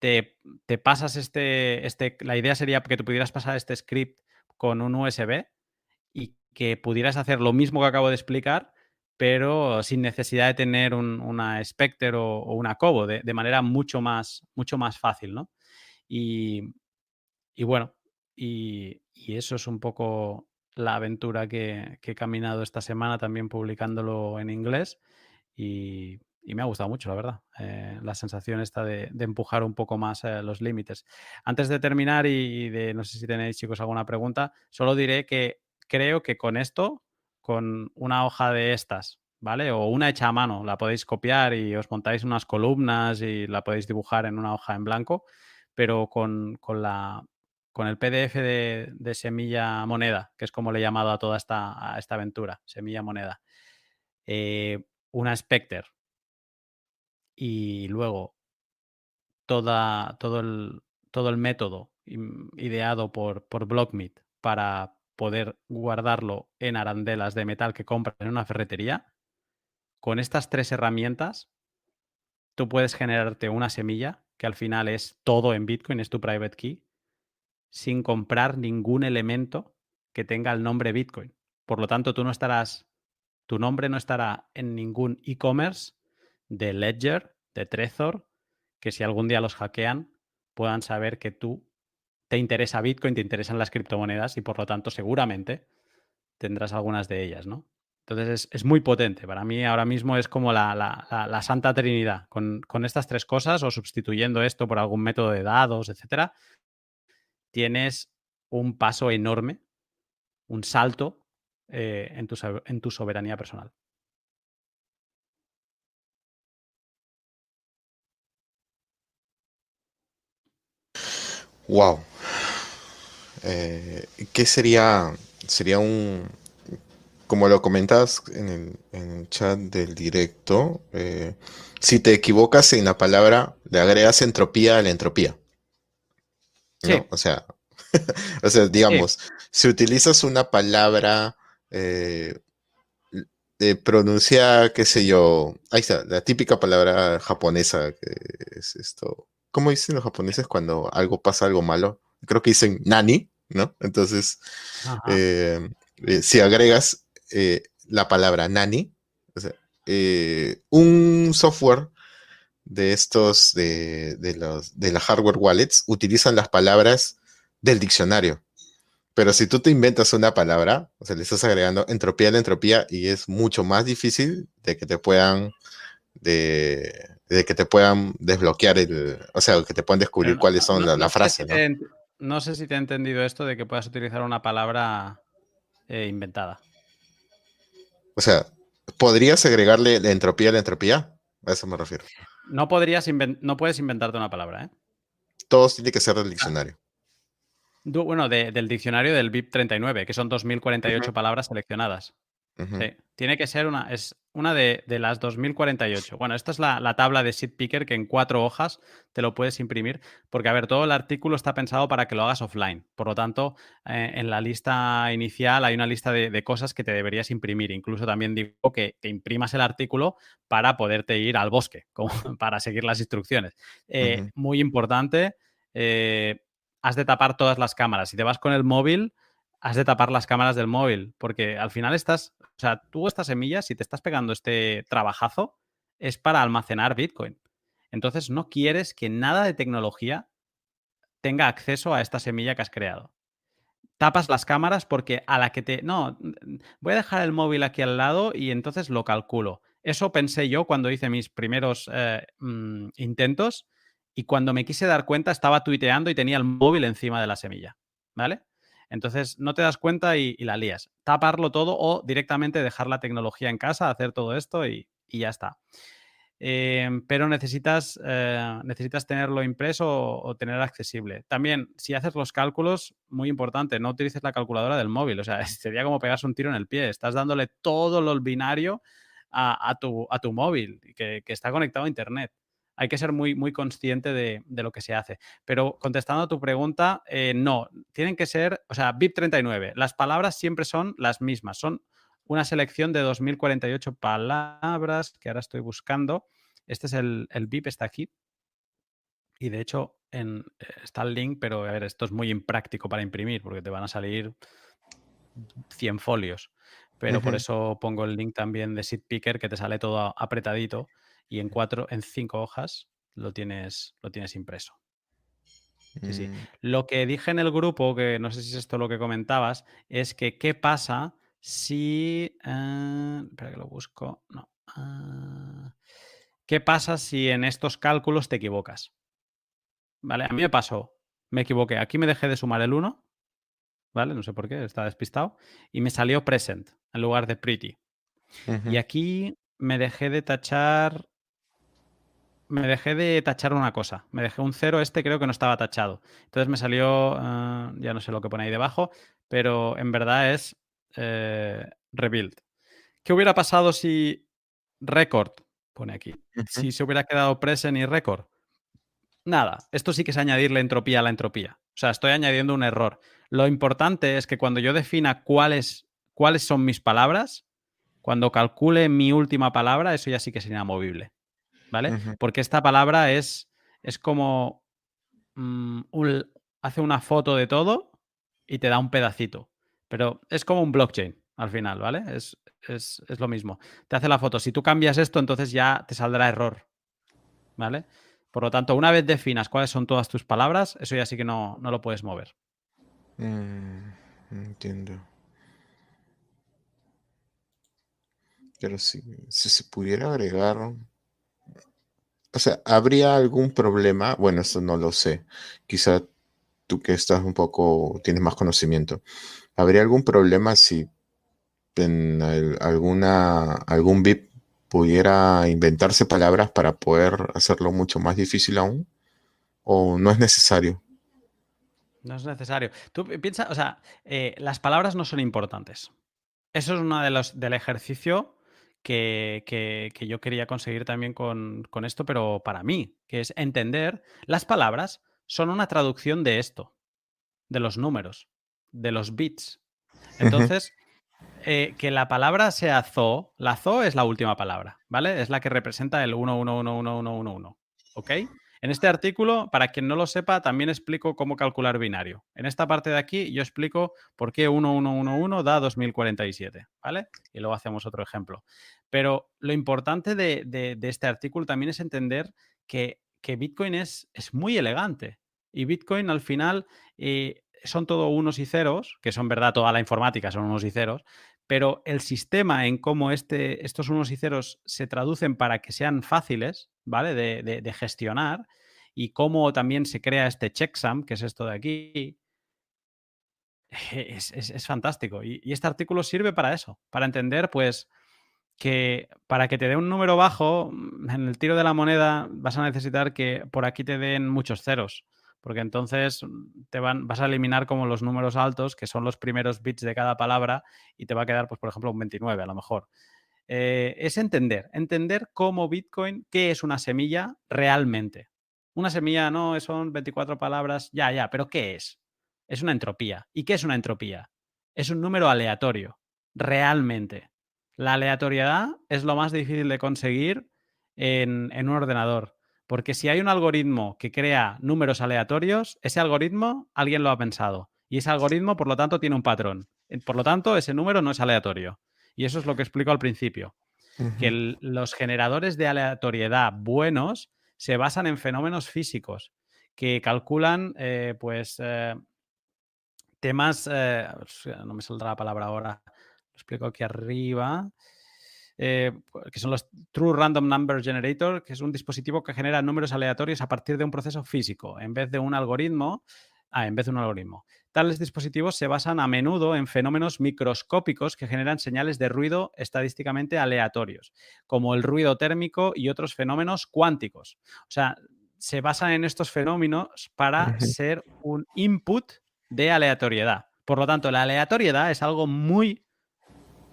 te, te pasas este, este, la idea sería que tú pudieras pasar este script con un USB y que pudieras hacer lo mismo que acabo de explicar, pero sin necesidad de tener un, una Spectre o, o una Cobo, de, de, manera mucho más, mucho más fácil, ¿no? Y, y bueno, y, eso es un poco la aventura que, he caminado esta semana, también publicándolo en inglés. Y, me ha gustado mucho, la verdad, eh, la sensación esta de, de, empujar un poco más eh, los límites. Antes de terminar y de, no sé si tenéis chicos alguna pregunta, solo diré que creo que con esto con una hoja de estas, ¿vale? O una hecha a mano, la podéis copiar y os montáis unas columnas y la podéis dibujar en una hoja en blanco, pero con, con la, con el PDF de, Semilla Moneda, que es como le he llamado a toda esta, aventura, Semilla Moneda. Eh, una Spectre. Y luego toda, todo, el, todo el método ideado por, por BlockMeet para poder guardarlo en arandelas de metal que compras en una ferretería, con estas tres herramientas, tú puedes generarte una semilla, que al final es todo en Bitcoin, es tu private key, sin comprar ningún elemento que tenga el nombre Bitcoin. Por lo tanto, tú no estarás, tu nombre no estará en ningún e-commerce de Ledger, de Trezor, que si algún día los hackean, puedan saber que tú te interesa Bitcoin, te interesan las criptomonedas y por lo tanto seguramente tendrás algunas de ellas, ¿no? Entonces es, es muy potente. Para mí ahora mismo es como la, la, la, santa trinidad. Con, con, estas tres cosas o sustituyendo esto por algún método de dados, etcétera, tienes un paso enorme, un salto eh, en, tu, en tu soberanía personal. Wow. Eh, ¿Qué sería? Sería un, como lo comentas en el, en el chat del directo, eh, si te equivocas en la palabra, le agregas entropía a la entropía. ¿No? O sea, (laughs) o sea, digamos, sí. si utilizas una palabra eh, de pronunciar, qué sé yo, ahí está, la típica palabra japonesa que es esto. ¿Cómo dicen los japoneses cuando algo pasa algo malo? creo que dicen nani, ¿no? Entonces, eh, eh, si agregas eh, la palabra nani, o sea, un software de estos, de, de, los, de la hardware wallets, utilizan las palabras del diccionario. Pero si tú te inventas una palabra, o sea, le estás agregando entropía a la entropía y es mucho más difícil de que te puedan, de, de que te puedan desbloquear el, o sea, que te puedan descubrir no, cuáles son no, la, la, frase. ¿no? no sé si te he entendido esto de que puedas utilizar una palabra eh, inventada. O sea, ¿podrías agregarle la entropía a la entropía? A eso me refiero. No podrías no puedes inventarte una palabra, ¿eh? Todos tienen que ser del diccionario. Ah. Bueno, de, del diccionario del BIP 39, que son 2048 uh -huh. palabras seleccionadas. Uh -huh. sí. Tiene que ser una, es una de, de las 2048. Bueno, esta es la, la, tabla de Seed Picker que en cuatro hojas te lo puedes imprimir, porque a ver, todo el artículo está pensado para que lo hagas offline. Por lo tanto, eh, en la lista inicial hay una lista de, de, cosas que te deberías imprimir. Incluso también digo que te imprimas el artículo para poderte ir al bosque, (laughs) como para seguir las instrucciones. Eh, uh -huh. Muy importante, eh, has de tapar todas las cámaras. Si te vas con el móvil, has de tapar las cámaras del móvil, porque al final estás, o sea, tú estas semillas, si te estás pegando este trabajazo, es para almacenar Bitcoin. Entonces no quieres que nada de tecnología tenga acceso a esta semilla que has creado. Tapas las cámaras porque a la que te... No, voy a dejar el móvil aquí al lado y entonces lo calculo. Eso pensé yo cuando hice mis primeros eh, mm, intentos y cuando me quise dar cuenta estaba tuiteando y tenía el móvil encima de la semilla, ¿vale? Entonces no te das cuenta y, la lías. Taparlo todo o directamente dejar la tecnología en casa, hacer todo esto y, ya está. Em, pero necesitas, eh, necesitas tenerlo impreso o, tener accesible. También, si haces los cálculos, muy importante, no utilices la calculadora del móvil. O sea, (laughs) sería como pegarse un tiro en el pie. Estás dándole todo lo binario a, tu, a tu móvil que está conectado a Internet hay que ser muy, muy consciente de, de, lo que se hace. Pero contestando a tu pregunta, eh, no, tienen que ser, o sea, BIP 39, las palabras siempre son las mismas, son una selección de 2048 palabras que ahora estoy buscando. Este es el, el BIP, está aquí. Y de hecho en, eh, está el link, pero a ver, esto es muy impráctico para imprimir porque te van a salir 100 folios. Pero uh -huh. por eso pongo el link también de Seed Picker que te sale todo apretadito y en cuatro, en cinco hojas lo tienes, lo tienes impreso. Sí, sí. Mm. Lo que dije en el grupo, que no sé si es esto lo que comentabas, es que qué pasa si... Uh, espera que lo busco. No. Uh, ¿Qué pasa si en estos cálculos te equivocas? ¿Vale? A mí me pasó. Me equivoqué. Aquí me dejé de sumar el 1. ¿Vale? No sé por qué, está despistado. Y me salió present en lugar de pretty. Uh -huh. Y aquí me dejé de tachar. Me dejé de tachar una cosa. Me dejé un 0, este creo que no estaba tachado. Entonces me salió. Uh, ya no sé lo que pone ahí debajo. Pero en verdad es eh, rebuild. ¿Qué hubiera pasado si record, pone aquí, uh -huh. si se hubiera quedado present y record? Nada, esto sí que es añadirle entropía a la entropía. O sea, estoy añadiendo un error. Lo importante es que cuando yo defina cuáles, cuáles son mis palabras, cuando calcule mi última palabra, eso ya sí que es inamovible. ¿Vale? Uh -huh. Porque esta palabra es, es como um, un, hace una foto de todo y te da un pedacito. Pero es como un blockchain al final, ¿vale? Es, es, es, lo mismo. Te hace la foto. Si tú cambias esto, entonces ya te saldrá error. ¿Vale? Por lo tanto, una vez definas cuáles son todas tus palabras, eso ya sí que no, no lo puedes mover. Mm, entiendo. Pero si, si se pudiera agregar. O sea, ¿habría algún problema? Bueno, eso no lo sé. Quizá tú que estás un poco, tienes más conocimiento. ¿Habría algún problema si en alguna, algún VIP pudiera inventarse palabras para poder hacerlo mucho más difícil aún? ¿O no es necesario? No es necesario. Tú piensas, o sea, eh, las palabras no son importantes. Eso es uno de los del ejercicio que, que, que yo quería conseguir también con, con esto, pero para mí, que es entender las palabras son una traducción de esto, de los números, de los bits. Entonces, eh, que la palabra sea zo, la zo es la última palabra, ¿vale? Es la que representa el 1, 1, 1, 1, 1, 1, 1. ¿Ok? En este artículo, para quien no lo sepa, también explico cómo calcular binario. En esta parte de aquí yo explico por qué 1111 da 2047, ¿vale? Y luego hacemos otro ejemplo. Pero lo importante de, este artículo también es entender que, Bitcoin es, es, muy elegante. Y Bitcoin al final eh, son todo unos y ceros, que son verdad toda la informática son unos y ceros, pero el sistema en cómo este, estos unos y ceros se traducen para que sean fáciles, ¿vale? De, de, gestionar y cómo también se crea este checksum, que es esto de aquí, es fantástico. Y, y, este artículo sirve para eso, para entender, pues, que para que te dé un número bajo, en el tiro de la moneda vas a necesitar que por aquí te den muchos ceros porque entonces te van, vas a eliminar como los números altos, que son los primeros bits de cada palabra, y te va a quedar, pues, por ejemplo, un 29 a lo mejor. Eh, es entender, entender cómo Bitcoin, qué es una semilla realmente. Una semilla no son 24 palabras, ya, ya, pero ¿qué es? Es una entropía. ¿Y qué es una entropía? Es un número aleatorio, realmente. La aleatoriedad es lo más difícil de conseguir en un ordenador porque si hay un algoritmo que crea números aleatorios, ese algoritmo alguien lo ha pensado. Y ese algoritmo, por lo tanto, tiene un patrón. Por lo tanto, ese número no es aleatorio. Y eso es lo que explico al principio. Uh -huh. Que el, los generadores de aleatoriedad buenos se basan en fenómenos físicos que calculan, eh, pues, eh, temas, eh, no me saldrá la palabra ahora, lo explico aquí arriba. Eh, que son los True Random Number Generator, que es un dispositivo que genera números aleatorios a partir de un proceso físico, en vez de un algoritmo. Ah, en vez de un algoritmo. Tales dispositivos se basan a menudo en fenómenos microscópicos que generan señales de ruido estadísticamente aleatorios, como el ruido térmico y otros fenómenos cuánticos. O sea, se basan en estos fenómenos para ser un input de aleatoriedad. Por lo tanto, la aleatoriedad es algo muy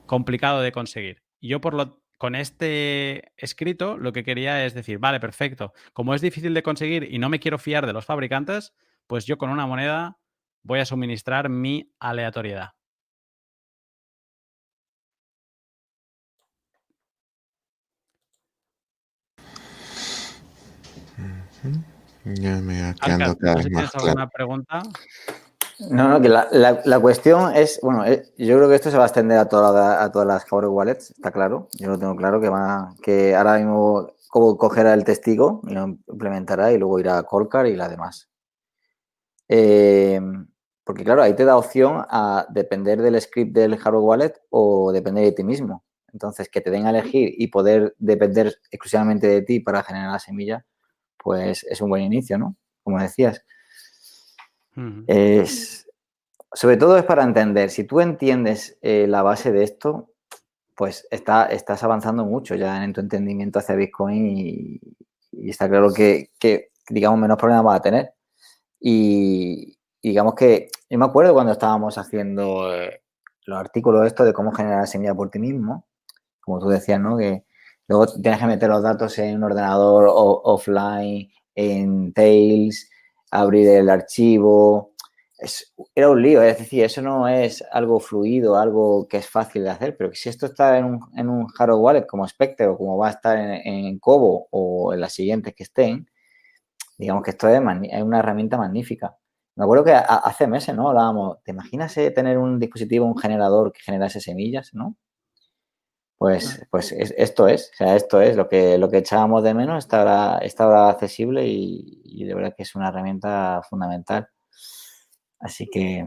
complicado de conseguir. Yo por lo con este escrito lo que quería es decir, vale, perfecto. Como es difícil de conseguir y no me quiero fiar de los fabricantes, pues yo con una moneda voy a suministrar mi aleatoriedad. Ya me va quedando Arcas, cada no vez sé si claro. alguna pregunta. No, no, que la, la- la cuestión es, bueno, eh, yo creo que esto se va a extender a, toda a todas las Hardware Wallets, está claro. Yo lo tengo claro que va, que ahora mismo como cogerá el testigo y lo implementará y luego irá a Colcar y la demás. Eh, porque claro, ahí te da opción a depender del script del Hardware Wallet o depender de ti mismo. Entonces, que te den a elegir y poder depender exclusivamente de ti para generar la semilla, pues es un buen inicio, ¿no? Como decías. Es, sobre todo es para entender, si tú entiendes eh, la base de esto, pues está, estás avanzando mucho ya en tu entendimiento hacia Bitcoin y, está claro que, que, digamos, menos problemas vas a tener. Y, digamos que yo me acuerdo cuando estábamos haciendo eh, los artículos estos de cómo generar semilla por ti mismo, como tú decías, ¿no? Que luego tienes que meter los datos en un ordenador offline, en Tails, abrir el archivo. Es, era un lío, es decir, eso no es algo fluido, algo que es fácil de hacer, pero que si esto está en un, en un hardware wallet como Spectre o como va a estar en, Cobo o en las siguientes que estén, digamos que esto es, una herramienta magnífica. Me acuerdo que hace meses, ¿no? Hablábamos, ¿te imaginas eh, tener un dispositivo, un generador que generase semillas, ¿no? Pues, pues es- esto es, o sea, esto es lo que, lo que echábamos de menos, está ahora, está ahora accesible y, y de verdad que es una herramienta fundamental. Así que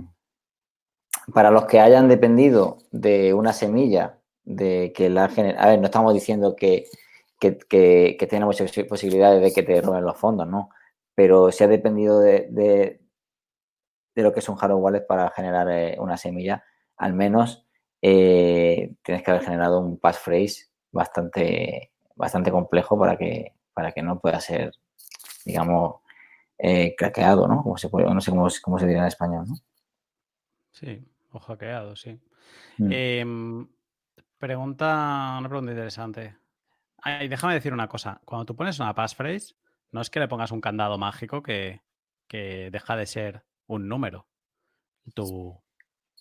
para los que hayan dependido de una semilla, de que la gener- A ver, no estamos diciendo que, que, que, que tiene muchas posibilidades de que te roben los fondos, ¿no? Pero si has dependido de, de, de lo que es un hardware wallet para generar eh, una semilla, al menos eh, tienes que haber generado un passphrase bastante, bastante complejo para que, para que no pueda ser, digamos, eh, craqueado, ¿no? Como se puede, no sé cómo, cómo se diría en español, ¿no? Sí, o hackeado, sí. Mm. Em, pregunta, una pregunta interesante. Ay, déjame decir una cosa. Cuando tú pones una passphrase, no es que le pongas un candado mágico que, que deja de ser un número, tu,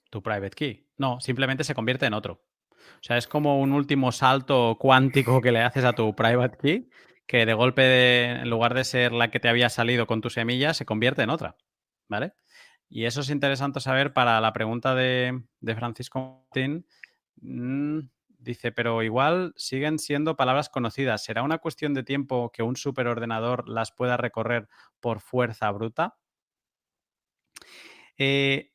tu private key. No, simplemente se convierte en otro. O sea, es como un último salto cuántico que le haces a tu private key, que de golpe, de- en lugar de ser la que te había salido con tu semilla, se convierte en otra. ¿Vale? Y eso es interesante saber para la pregunta de, de Francisco Martín. Mm, dice, pero igual siguen siendo palabras conocidas. ¿Será una cuestión de tiempo que un superordenador las pueda recorrer por fuerza bruta? Eh,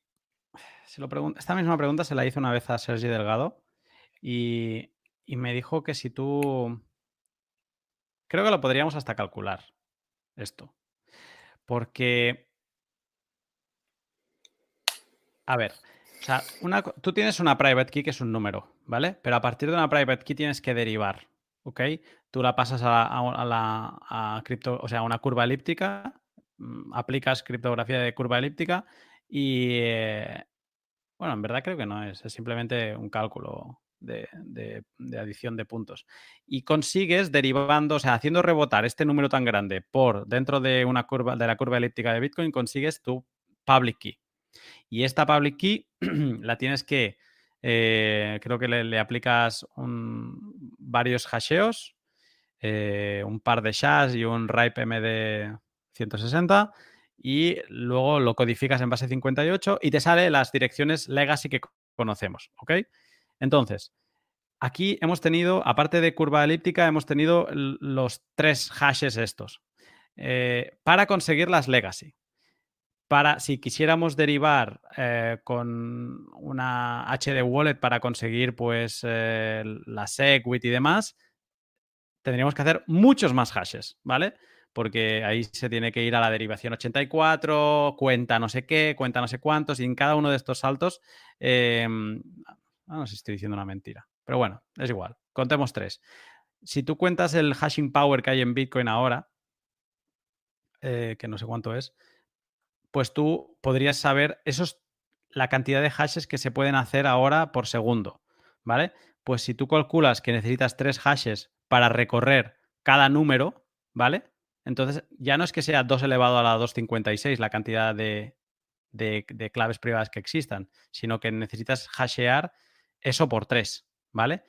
Esta misma pregunta se la hizo una vez a Sergi Delgado y, y me dijo que si tú... Creo que lo podríamos hasta calcular esto. Porque A ver, o sea, una tú tienes una private key que es un número, ¿vale? Pero a partir de una private key tienes que derivar, ¿ok? Tú la pasas a, a- la a cripto, o sea, una curva elíptica, mm, aplicas criptografía de curva elíptica y, eh, bueno, en verdad creo que no es, es simplemente un cálculo de, adición de puntos. Y consigues derivando, o sea, haciendo rebotar este número tan grande por dentro de una curva, de la curva elíptica de Bitcoin, consigues tu public key. Y esta public key (clears throat) la tienes que, eh, creo que le, aplicas varios hasheos, eh, un par de shas y un RIPE MD 160 y luego lo codificas en base 58 y te sale las direcciones legacy que conocemos, ¿ok? Entonces, aquí hemos tenido, aparte de curva elíptica, hemos tenido los tres hashes estos eh, para conseguir las legacy. para, si quisiéramos derivar eh, con una HD wallet para conseguir pues eh, la SegWit y demás, tendríamos que hacer muchos más hashes, ¿vale? Porque ahí se tiene que ir a la derivación 84, cuenta no sé qué, cuenta no sé cuántos, y en cada uno de estos saltos, em, ah, no sé si estoy diciendo una mentira, pero bueno, es igual, contemos tres. Si tú cuentas el hashing power que hay en Bitcoin ahora, eh, que no sé cuánto es, pues tú podrías saber esos, la cantidad de hashes que se pueden hacer ahora por segundo, ¿vale? Pues si tú calculas que necesitas tres hashes para recorrer cada número, ¿vale? Entonces ya no es que sea 2 elevado a la 256 la cantidad de, de, claves privadas que existan, sino que necesitas hashear eso por 3, ¿vale?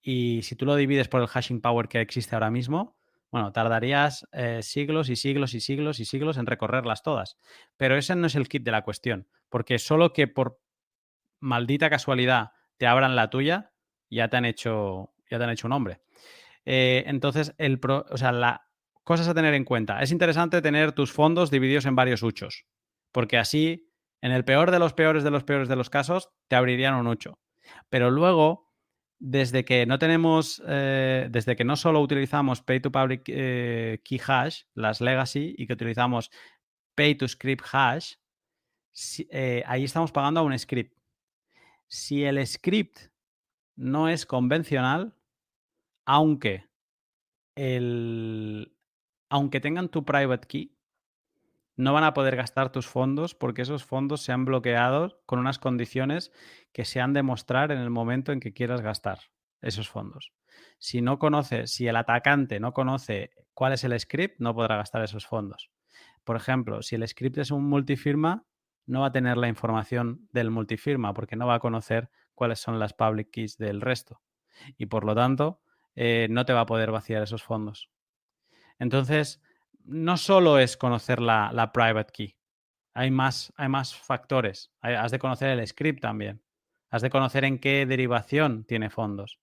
Y si tú lo divides por el hashing power que existe ahora mismo, bueno, tardarías eh, siglos y siglos y siglos y siglos en recorrerlas todas. Pero ese no es el kit de la cuestión, porque solo que por maldita casualidad te abran la tuya, ya te han hecho, ya te han hecho un hombre. Eh, entonces, el o sea, la, cosas a tener en cuenta. Es interesante tener tus fondos divididos en varios huchos, porque así, en el peor de los peores de los peores de los casos, te abrirían un hucho. Pero luego desde que no tenemos, eh, desde que no solo utilizamos Pay to Public eh, Key Hash, las legacy, y que utilizamos Pay to Script Hash, eh, ahí estamos pagando a un script. Si el script no es convencional, aunque, el, aunque tengan tu private key, no van a poder gastar tus fondos porque esos fondos se han bloqueado con unas condiciones que se han de mostrar en el momento en que quieras gastar esos fondos. Si no conoce, si el atacante no conoce cuál es el script, no podrá gastar esos fondos. Por ejemplo, si el script es un multifirma, no va a tener la información del multifirma porque no va a conocer cuáles son las public keys del resto. Y por lo tanto, eh, no te va a poder vaciar esos fondos. Entonces, no solo es conocer la, private key, hay más, hay más factores. has de conocer el script también. Has de conocer en qué derivación tiene fondos.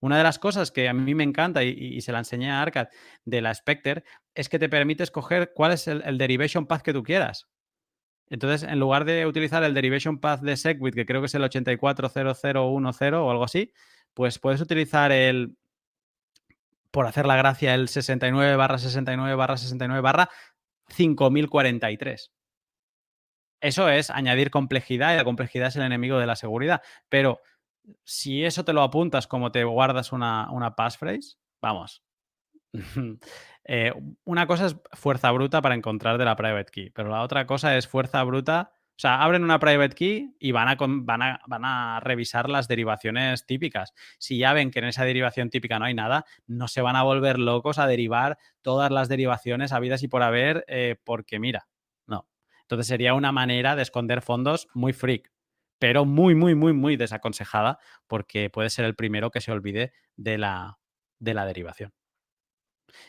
Una de las cosas que a mí me encanta y, se la enseñé a Arcad de la Spectre es que te permite escoger cuál es el, derivation path que tú quieras. Entonces, en lugar de utilizar el derivation path de SegWit, que creo que es el 840010 o algo así, pues puedes utilizar el, por hacer la gracia, el 69 barra 69 barra 69 barra 5043. Eso es añadir complejidad y la complejidad es el enemigo de la seguridad. Pero si eso te lo apuntas como te guardas una, una passphrase, vamos. (laughs) Eh, una cosa es fuerza bruta para encontrar de la private key, pero la otra cosa es fuerza bruta o sea, abren una private key y van a, van, a, van a, revisar las derivaciones típicas. Si ya ven que en esa derivación típica no hay nada, no se van a volver locos a derivar todas las derivaciones habidas y por haber, eh, porque mira, no. Entonces sería una manera de esconder fondos muy freak, pero muy, muy, muy, muy desaconsejada, porque puede ser el primero que se olvide de la, de la derivación.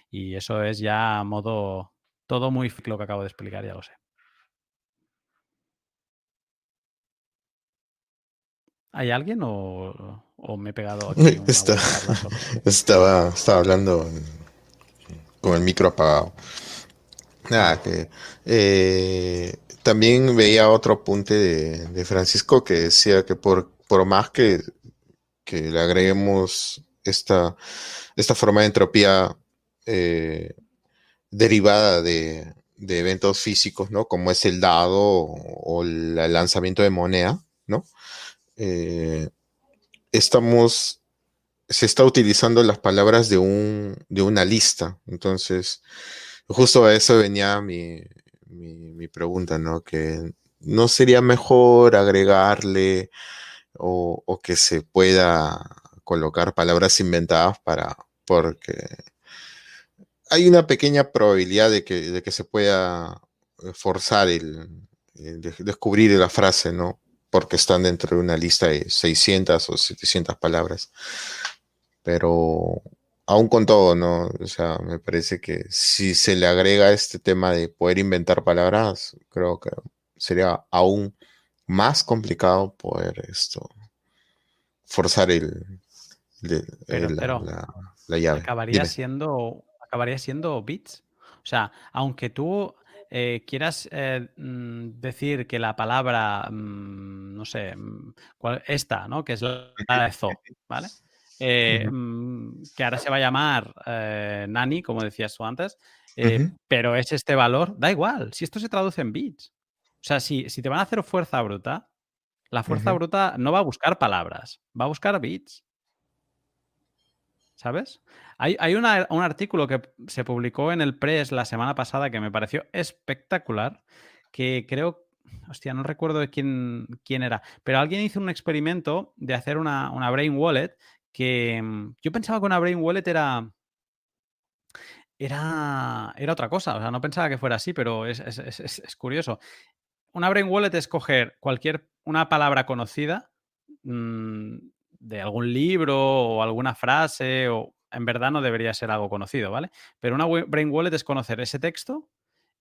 Y eso es ya modo todo muy freak lo que acabo de explicar, ya lo sé. ¿Hay alguien o, me he pegado aquí (laughs) estaba, estaba hablando con el micro apagado. Nada, que eh, también veía otro apunte de, Francisco que decía que por, por más que, le agreguemos esta, esta forma de entropía eh, derivada de, de, eventos físicos, ¿no? Como es el dado o el lanzamiento de moneda, ¿no? Eh, estamos, se está utilizando las palabras de, un, de una lista. Entonces, justo a eso venía mi, mi, pregunta, ¿no? Que no sería mejor agregarle o, que se pueda colocar palabras inventadas para, porque hay una pequeña probabilidad de que, de que se pueda forzar el, el descubrir la frase, ¿no? Porque están dentro de una lista de 600 o 700 palabras. Pero aún con todo, ¿no? O sea, me parece que si se le agrega este tema de poder inventar palabras, creo que sería aún más complicado poder esto forzar el, la, llave. Acabaría siendo, acabaría siendo bits. O sea, aunque tú eh, quieras eh, mm, decir que la palabra, mm, no sé, mm, cuál- esta, ¿no? Que es la, la de ¿vale? Eh, que ahora se va a llamar Nani, como decías tú antes, pero es este valor, da igual, si esto se traduce en bits. O sea, si, si te van a hacer fuerza bruta, la fuerza bruta no va a buscar palabras, va a buscar bits. ¿Sabes? Hay, hay un artículo que se publicó en el Press la semana pasada que me pareció espectacular, que creo, hostia, no recuerdo de quién, quién era, pero alguien hizo un experimento de hacer una, una Brain Wallet que mm, yo pensaba que una Brain Wallet era, era, era otra cosa, o sea, no pensaba que fuera así, pero es- es- es curioso. Una Brain Wallet es coger cualquier, una palabra conocida mm, de algún libro o alguna frase, o en verdad no debería ser algo conocido, ¿vale? Pero una Brain Wallet es conocer ese texto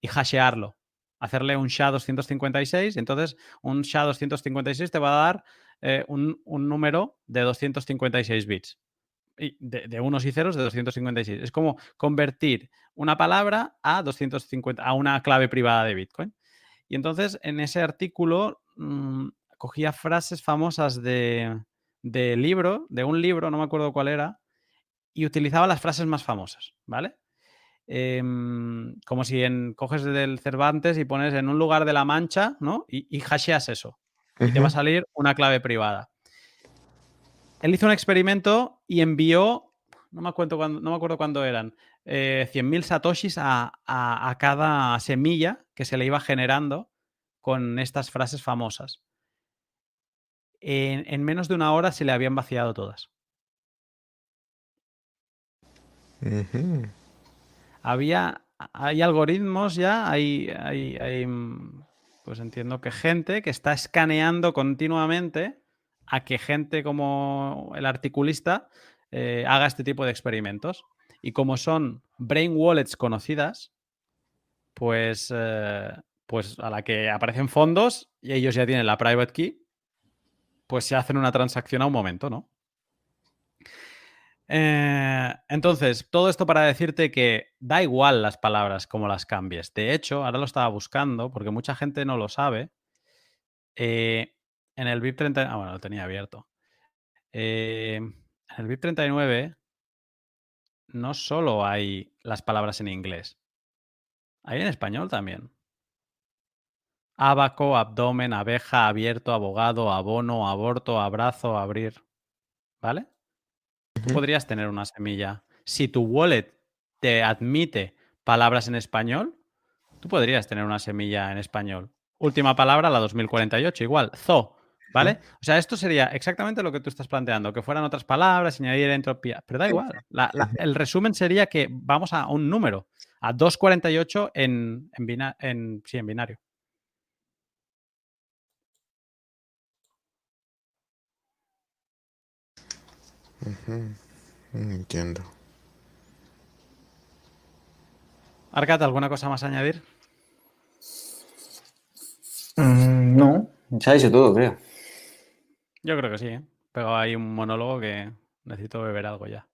y hashearlo, hacerle un SHA-256, entonces un SHA-256 te va a dar eh, un, un número de 256 bits. Y de, de unos y ceros de 256. Es como convertir una palabra a 250, a una clave privada de Bitcoin. Y entonces en ese artículo mm, cogía frases famosas de, de libro, de un libro, no me acuerdo cuál era, y utilizaba las frases más famosas, ¿vale? Em, como si en, coges del Cervantes y pones en un lugar de la Mancha, ¿no? Y, y hasheas eso. Y te va a salir una clave privada. Él hizo un experimento y envió, no me acuerdo cuándo, no me acuerdo cuándo eran, eh, 100.000 satoshis a, a- a cada semilla que se le iba generando con estas frases famosas. En, en menos de una hora se le habían vaciado todas. Había, hay algoritmos ya, hay, hay, hay, mm, pues entiendo que gente que está escaneando continuamente a que gente como el articulista eh, haga este tipo de experimentos. Y como son brain wallets conocidas, pues, eh, pues a la que aparecen fondos y ellos ya tienen la private key, pues se hacen una transacción a un momento, ¿no? Eh, entonces, todo esto para decirte que da igual las palabras como las cambies. De hecho, ahora lo estaba buscando porque mucha gente no lo sabe. Eh, en el VIP 30, ah, bueno, lo tenía abierto. Eh, en el VIP 39 no solo hay las palabras en inglés, hay en español también. Abaco, abdomen, abeja, abierto, abogado, abono, aborto, abrazo, abrir. ¿Vale? Tú podrías tener una semilla. Si tu wallet te admite palabras en español, tú podrías tener una semilla en español. Última palabra, la 2048, igual, zo, ¿vale? O sea, esto sería exactamente lo que tú estás planteando, que fueran otras palabras, añadir entropía, pero da igual. La- la- el resumen sería que vamos a un número, a 248 en, en, bina- en, sí, en binario. Mm, Entiendo. Arcat, ¿alguna cosa más a añadir? Mm, no, se ha dicho todo, creo. Yo creo que sí, ¿eh? Pero hay un monólogo que necesito beber algo ya.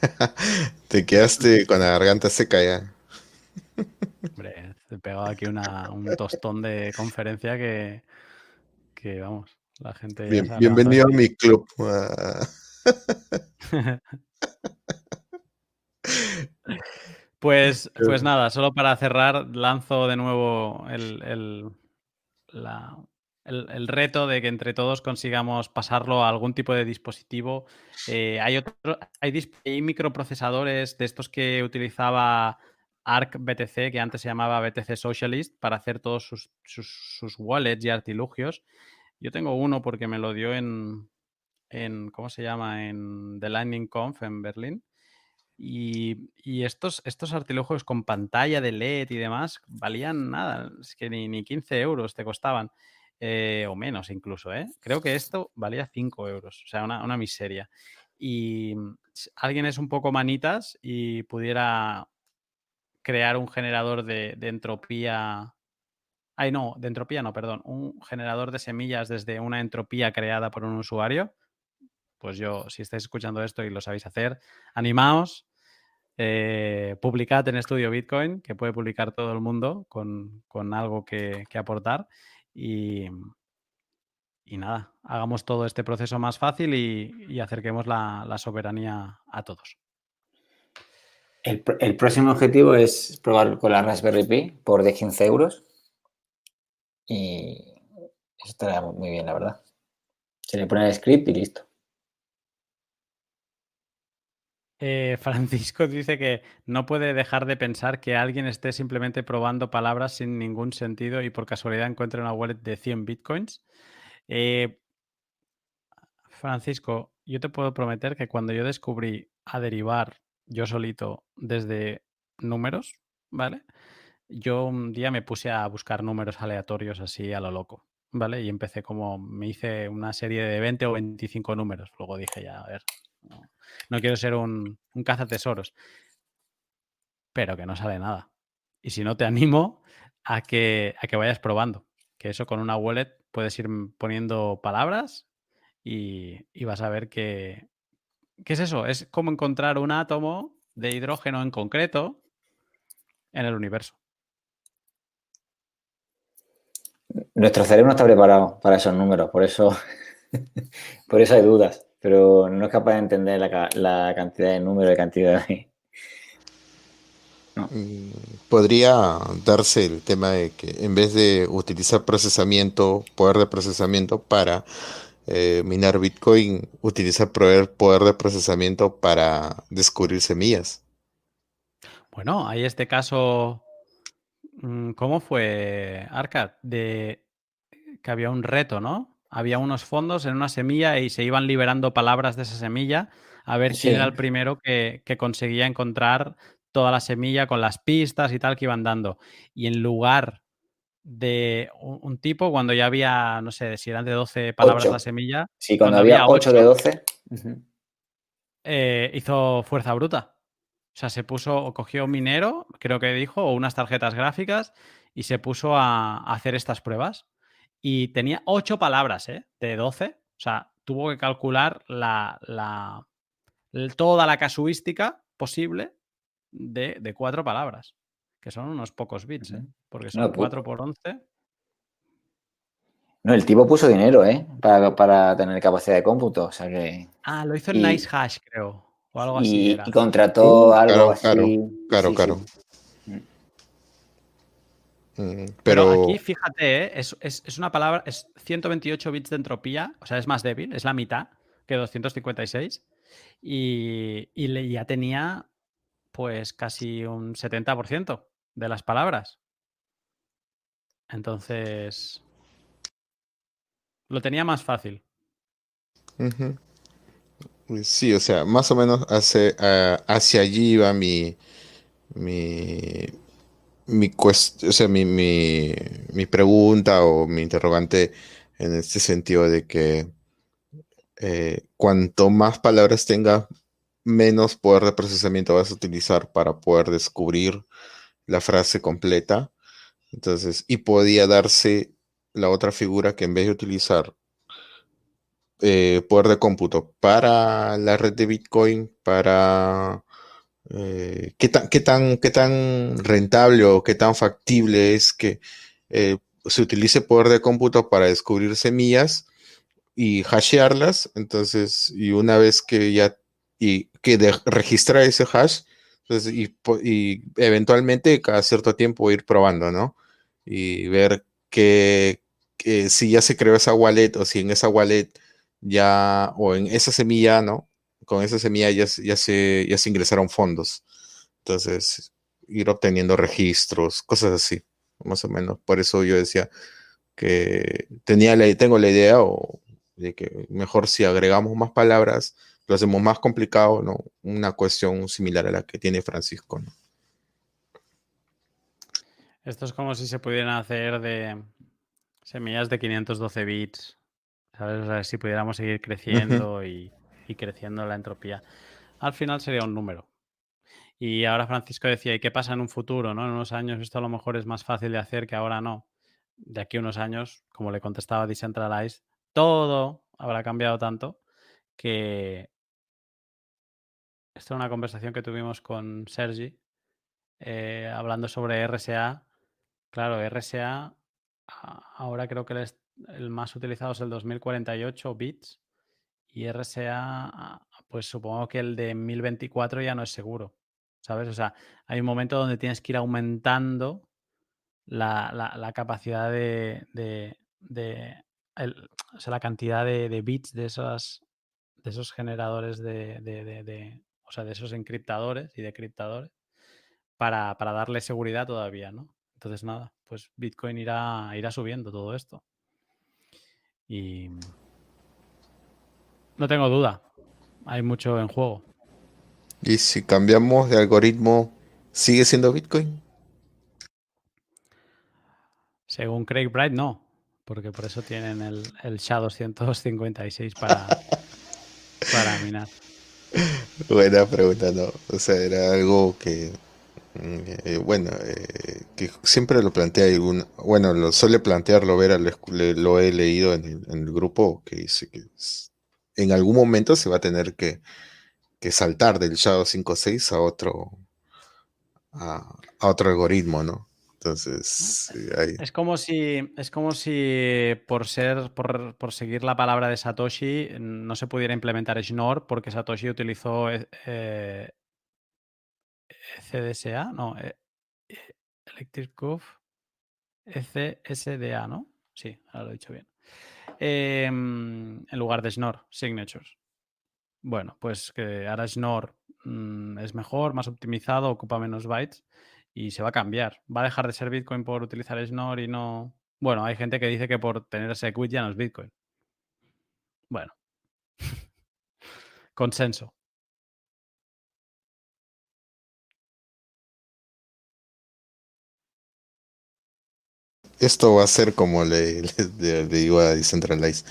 (laughs) Te quedaste con la garganta seca ya. Hombre, he pegado aquí una- un tostón de conferencia que, que, vamos, la gente... Bien- bienvenido a mi club. (laughs) Pues, (laughs) pues nada, solo para cerrar, lanzo de nuevo el, el- la- el- el reto de que entre todos consigamos pasarlo a algún tipo de dispositivo. Eh, hay, otro- hay, hay microprocesadores de estos que utilizaba ARC BTC, que antes se llamaba BTC Socialist, para hacer todos sus, sus- sus wallets y artilugios. Yo tengo uno porque me lo dio en, en ¿cómo se llama? En The Lightning Conf en Berlín. Y, y estos, estos artilugios con pantalla de LED y demás valían nada, es que ni, ni 15 euros te costaban, eh, o menos incluso, ¿eh? Creo que esto valía 5 euros, o sea, una, una miseria. Y mm, alguien es un poco manitas y pudiera crear un generador de, de entropía. Ay, no, de entropía no, perdón. Un generador de semillas desde una entropía creada por un usuario. Pues yo, si estáis escuchando esto y lo sabéis hacer, animaos. eh, publicad en Estudio Bitcoin, que puede publicar todo el mundo con, con algo que, que aportar. Y, y nada, hagamos todo este proceso más fácil y, y acerquemos la, la soberanía a todos. El, el próximo objetivo es probar con la Raspberry Pi por de 15 euros. Y eso estará mu- muy bien, la verdad. Se le pone el script y listo. Eh, Francisco (laughs) dice que no puede dejar de pensar que alguien esté simplemente probando palabras sin ningún sentido y por casualidad encuentre una wallet de 100 bitcoins. Eh, Francisco, yo te puedo prometer que cuando yo descubrí a derivar yo solito desde números, ¿vale? Yo un día me puse a buscar números aleatorios así a lo loco, ¿vale? Y empecé como, me hice una serie de 20 o 25 números. Luego dije ya, a ver, no, quiero ser un, un cazatesoros, pero que no sale nada. Y si no, te animo a que, a que vayas probando, que eso con una wallet puedes ir poniendo palabras y, y vas a ver que, ¿Qué es eso? Es como encontrar un átomo de hidrógeno en concreto en el universo. Nuestro cerebro no está preparado para esos números, por eso, (laughs) por eso hay dudas. Pero no es capaz de entender la, ca- la cantidad de números, de cantidad de... Podría darse el tema de que en vez de utilizar procesamiento, poder de procesamiento para eh, minar Bitcoin, utilizar poder, poder de procesamiento para descubrir semillas. Bueno, hay este caso. Mm, ¿Cómo fue, Arcad? De que había un reto, ¿no? Había unos fondos en una semilla y se iban liberando palabras de esa semilla a ver quién Sí. era el primero que, que conseguía encontrar toda la semilla con las pistas y tal que iban dando. Y en lugar de un, un tipo, cuando ya había, no sé, si eran de 12 palabras Ocho. la semilla, Sí, cuando, Cuando había había 8 de ocho. 12. ujú. eh, hizo fuerza bruta. O sea, se puso, o cogió un minero, creo que dijo, o unas tarjetas gráficas, y se puso a, a hacer estas pruebas. Y tenía ocho palabras, ¿eh? De 12. O sea, tuvo que calcular la, la- toda la casuística posible de, de cuatro palabras, que son unos pocos bits, ¿eh? Porque No, son pu- 4 por 11. No, el tipo puso dinero, ¿eh? Para, para tener capacidad de cómputo. O sea que. Ah, lo hizo en Y- Nice Hash, creo. O algo así Y, era. y contrató algo claro, claro, así. Claro, sí, claro. sí. Mm, Pero Pero aquí, fíjate, ¿eh? es, es- es una palabra, es 128 bits de entropía, o sea, es más débil, es la mitad que 256. Y, y le- ya tenía, pues, casi un 70% de las palabras. Entonces, lo tenía más fácil. Pues Sí, o sea, más o menos hace, ah, hacia allí iba mi, mi, mi, o sea, mi, mi, mi pregunta o mi interrogante en este sentido de que eh, cuanto más palabras tengas, menos poder de procesamiento vas a utilizar para poder descubrir la frase completa. Entonces, y podía darse la otra figura que en vez de utilizar eh, poder de cómputo para la red de Bitcoin, para eh, qué tan, qué tan, qué tan rentable o qué tan factible es que eh, se utilice poder de cómputo para descubrir semillas y hashearlas. Entonces, y una vez que ya, y que de, registrar ese hash, entonces, y, eventualmente cada cierto tiempo ir probando, ¿no? Y ver que si ya se creó esa wallet o si en esa wallet ya, o en esa semilla, ¿no? Con esa semilla ya, ya, se, ya se ingresaron fondos. Entonces, ir obteniendo registros, cosas así, más o menos. Por eso yo decía que tenía la, tengo la idea o de que mejor si agregamos más palabras, lo hacemos más complicado, ¿no? Una cuestión similar a la que tiene Francisco, ¿no? Esto es como si se pudieran hacer de semillas de 512 bits, ¿sabes? O sea, si pudiéramos seguir creciendo y, y creciendo la entropía. Al final sería un número. Y ahora Francisco decía, ¿y qué pasa en un futuro? ¿no? En unos años esto a lo mejor es más fácil de hacer que ahora no. De aquí a unos años, como le contestaba Decentralized, todo habrá cambiado tanto que Esta es una conversación que tuvimos con Sergi, eh, hablando sobre RSA. Claro, RSA ahora creo que el, es- el más utilizado es el 2048 bits y RSA, pues supongo que el de 1024 ya no es seguro, ¿sabes? O sea, hay un momento donde tienes que ir aumentando la, la- capacidad de, de- el- o sea, la cantidad de, de bits de esas de esos generadores de- o sea, de esos encriptadores y decriptadores para, para darle seguridad todavía, ¿no? Entonces, nada, pues Bitcoin irá, irá subiendo todo esto. Y no tengo duda, hay mucho en juego. Y si cambiamos de algoritmo, ¿sigue siendo Bitcoin? Según Craig Bright, no, porque por eso tienen el, el SHA-256 para, (laughs) para minar. Buena pregunta, no. O sea, era algo que, eh, bueno, eh, que siempre lo plantea algún, bueno, lo suele plantearlo, ver, lo, lo he leído en el, en el grupo, que dice que en algún momento se va a tener que, que saltar del Shadow 5.6 a otro, a, a otro algoritmo, ¿no? Entonces, ahí- Es como si, es como si por ser, por, por seguir la palabra de Satoshi, no se pudiera implementar Schnorr porque Satoshi utilizó eh, CDSA, no, eh, eh, Electric Curve, ECSDA, ¿no? Sí, ahora lo he dicho bien. Em, en lugar de Schnorr, Signatures. Bueno, pues que ahora Schnorr mm, es mejor, más optimizado, ocupa menos bytes y se va a cambiar. Va a dejar de ser Bitcoin por utilizar Schnorr y no. Bueno, hay gente que dice que por tener ese quit ya no es Bitcoin. Bueno. (laughs) Consenso. Esto va a ser como le, le- (laughs) le- le digo a Decentralize,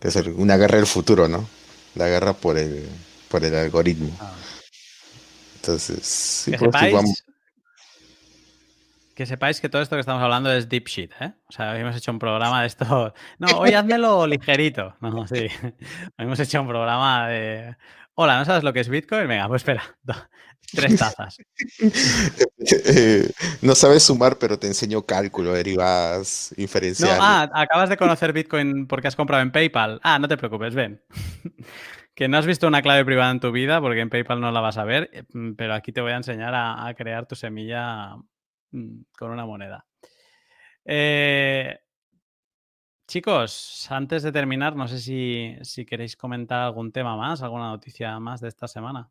que va a ser una guerra del futuro, ¿no? La guerra por el, por el algoritmo. Ah. Entonces, sí, que pues, sepáis. vamos- Que sepáis que todo esto que estamos hablando es deep shit, ¿eh? O sea, hoy hemos hecho un programa de esto. (laughs) No, hoy házmelo ligerito. No, sí. Hoy (laughs) hemos hecho un programa de. Hola, ¿no sabes lo que es Bitcoin? Venga, pues espera. (laughs) do- Tres tazas. (laughs) Eh, no sabes sumar, pero te enseño cálculo, derivadas, No, inferenciales. ah, acabas de conocer Bitcoin porque has comprado en PayPal. Ah, no te preocupes, ven. (laughs) Que no has visto una clave privada en tu vida porque en PayPal no la vas a ver, eh, mm, pero aquí te voy a enseñar a, a crear tu semilla mm, con una moneda. Eh, chicos, antes de terminar, no sé si, si queréis comentar algún tema más, alguna noticia más de esta semana.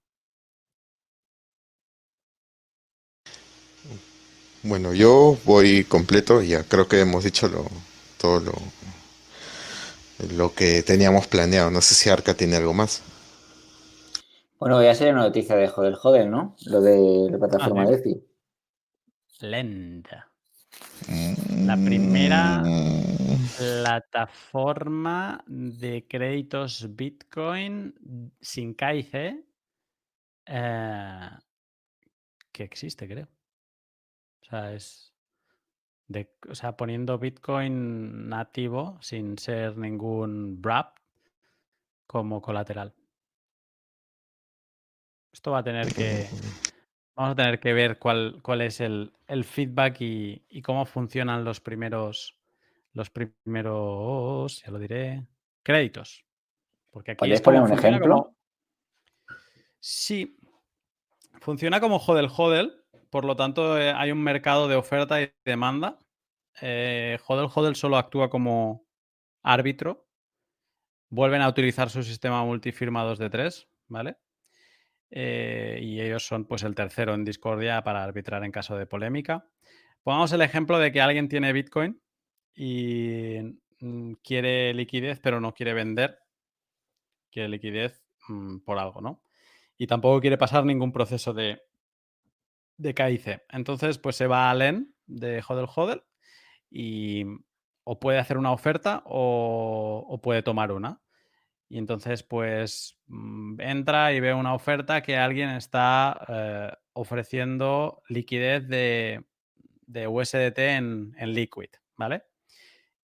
Bueno, yo voy completo, ya creo que hemos dicho lo, todo lo, lo que teníamos planeado. No sé si Arca tiene algo más. Bueno, ya sería una noticia de Joder Joder, ¿no? Lo de la plataforma sí. DeFi. Lenda. La primera Mm, plataforma de créditos Bitcoin sin KIC eh, que existe, creo. O sea, es. De, o sea, poniendo Bitcoin nativo sin ser ningún wrap como colateral. Esto va a tener que. (laughs) Vamos a tener que ver cuál, cuál es el, el feedback y, y cómo funcionan los primeros. Los primeros. Ya lo diré. Créditos. Porque aquí ¿Podrías poner un ejemplo? como- Sí. Funciona como hodel hodel. Por lo tanto, eh, hay un mercado de oferta y demanda. Eh, hodel hodel solo actúa como árbitro. Vuelven a utilizar su sistema multifirma 2 de 3, ¿vale? Eh, y ellos son pues el tercero en discordia para arbitrar en caso de polémica. Pongamos el ejemplo de que alguien tiene Bitcoin y mm, quiere liquidez, pero no quiere vender. Quiere liquidez mm, por algo, ¿no? Y tampoco quiere pasar ningún proceso de, de KIC. Entonces, pues se va a LEN de Hodel Hodel y o puede hacer una oferta o, o puede tomar una. Y entonces, pues mm, entra y ve una oferta que alguien está eh, ofreciendo liquidez de, de USDT en, en Liquid, ¿vale?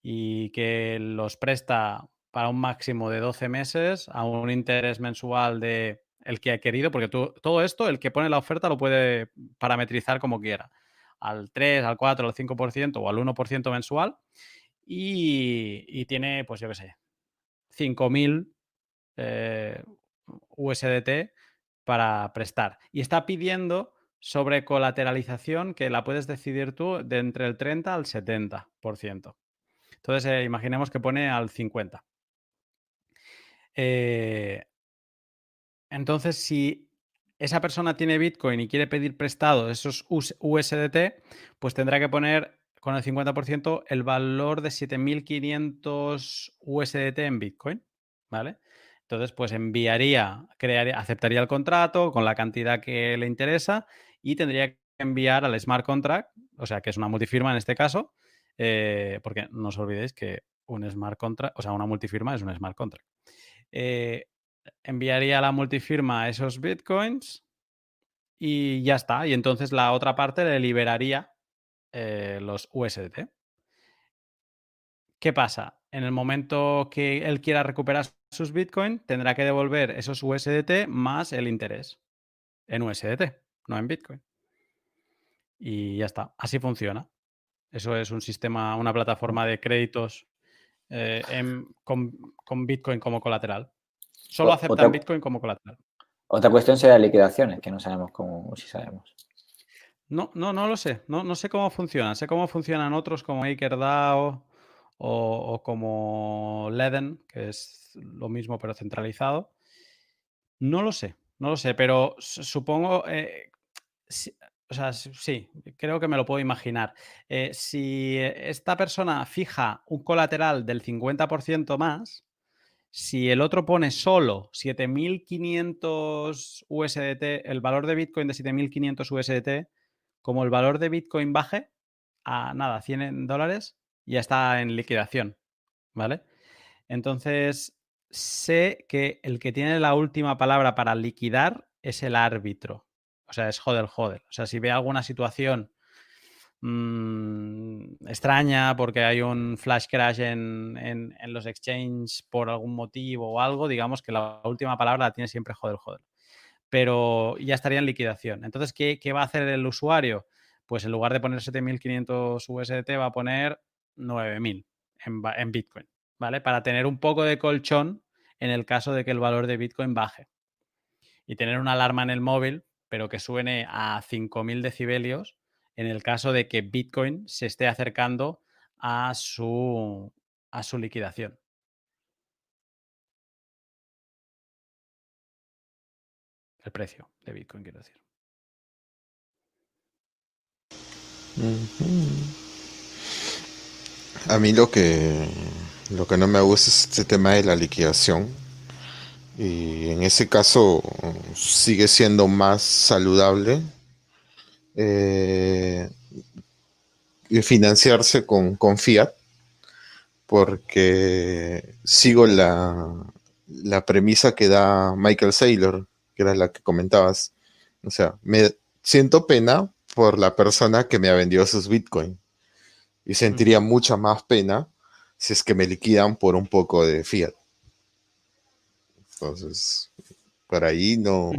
Y que los presta para un máximo de 12 meses a un interés mensual de el que ha querido, porque todo esto, el que pone la oferta lo puede parametrizar como quiera, al 3, al 4, al 5% o al 1% mensual y, y tiene, pues yo qué sé, 5.000 eh, USDT para prestar. Y está pidiendo sobre colateralización que la puedes decidir tú de entre el 30 al 70%. Entonces, eh, imaginemos que pone al 50. Eh, entonces, si esa persona tiene Bitcoin y quiere pedir prestado esos US- USDT, pues tendrá que poner con el 50% el valor de 7.500 USDT en Bitcoin, ¿vale? Entonces, pues enviaría, crearía, aceptaría el contrato con la cantidad que le interesa y tendría que enviar al smart contract, o sea, que es una multifirma en este caso, eh, porque no os olvidéis que un smart contract, o sea, una multifirma es un smart contract. Eh, enviaría a la multifirma esos bitcoins y ya está. Y entonces la otra parte le liberaría eh, los USDT. ¿Qué pasa? En el momento que él quiera recuperar sus bitcoins, tendrá que devolver esos USDT más el interés en USDT, no en bitcoin. Y ya está. Así funciona. Eso es un sistema, una plataforma de créditos eh, en- con, con Bitcoin como colateral. Solo aceptan otra- Bitcoin como colateral. Otra cuestión será liquidaciones, que no sabemos cómo, si sabemos. No, no, no lo sé. No, no sé cómo funcionan. Sé cómo funcionan otros como MakerDAO o, como Leden, que es lo mismo pero centralizado. No lo sé, no lo sé, pero su- supongo, eh, o sea, sí, creo que me lo puedo imaginar. Eh, si esta persona fija un colateral del 50% más, si el otro pone solo 7.500 USDT, el valor de Bitcoin de 7.500 USDT, como el valor de Bitcoin baje a nada, 100 dólares, ya está en liquidación, ¿vale? Entonces, sé que el que tiene la última palabra para liquidar es el árbitro. O sea, es joder, joder. O sea, si ve alguna situación mm, extraña porque hay un flash crash en, en- en los exchanges por algún motivo o algo, digamos que la última palabra la tiene siempre joder, joder. Pero ya estaría en liquidación. Entonces, ¿qué, qué va a hacer el usuario? Pues en lugar de poner 7.500 USDT va a poner 9.000 en, en Bitcoin, ¿vale? Para tener un poco de colchón en el caso de que el valor de Bitcoin baje. Y tener una alarma en el móvil, pero que suene a 5.000 decibelios en el caso de que Bitcoin se esté acercando a su, a su liquidación. El precio de Bitcoin, quiero decir. A mí lo que, lo que no me gusta es este tema de la liquidación. Y en ese caso sigue siendo más saludable eh, financiarse con, con fiat, porque sigo la, la premisa que da Michael Saylor, que era la que comentabas. O sea, me siento pena por la persona que me ha vendido sus Bitcoin. Y sentiría mucha más pena si es que me liquidan por un poco de fiat. Entonces, por ahí no.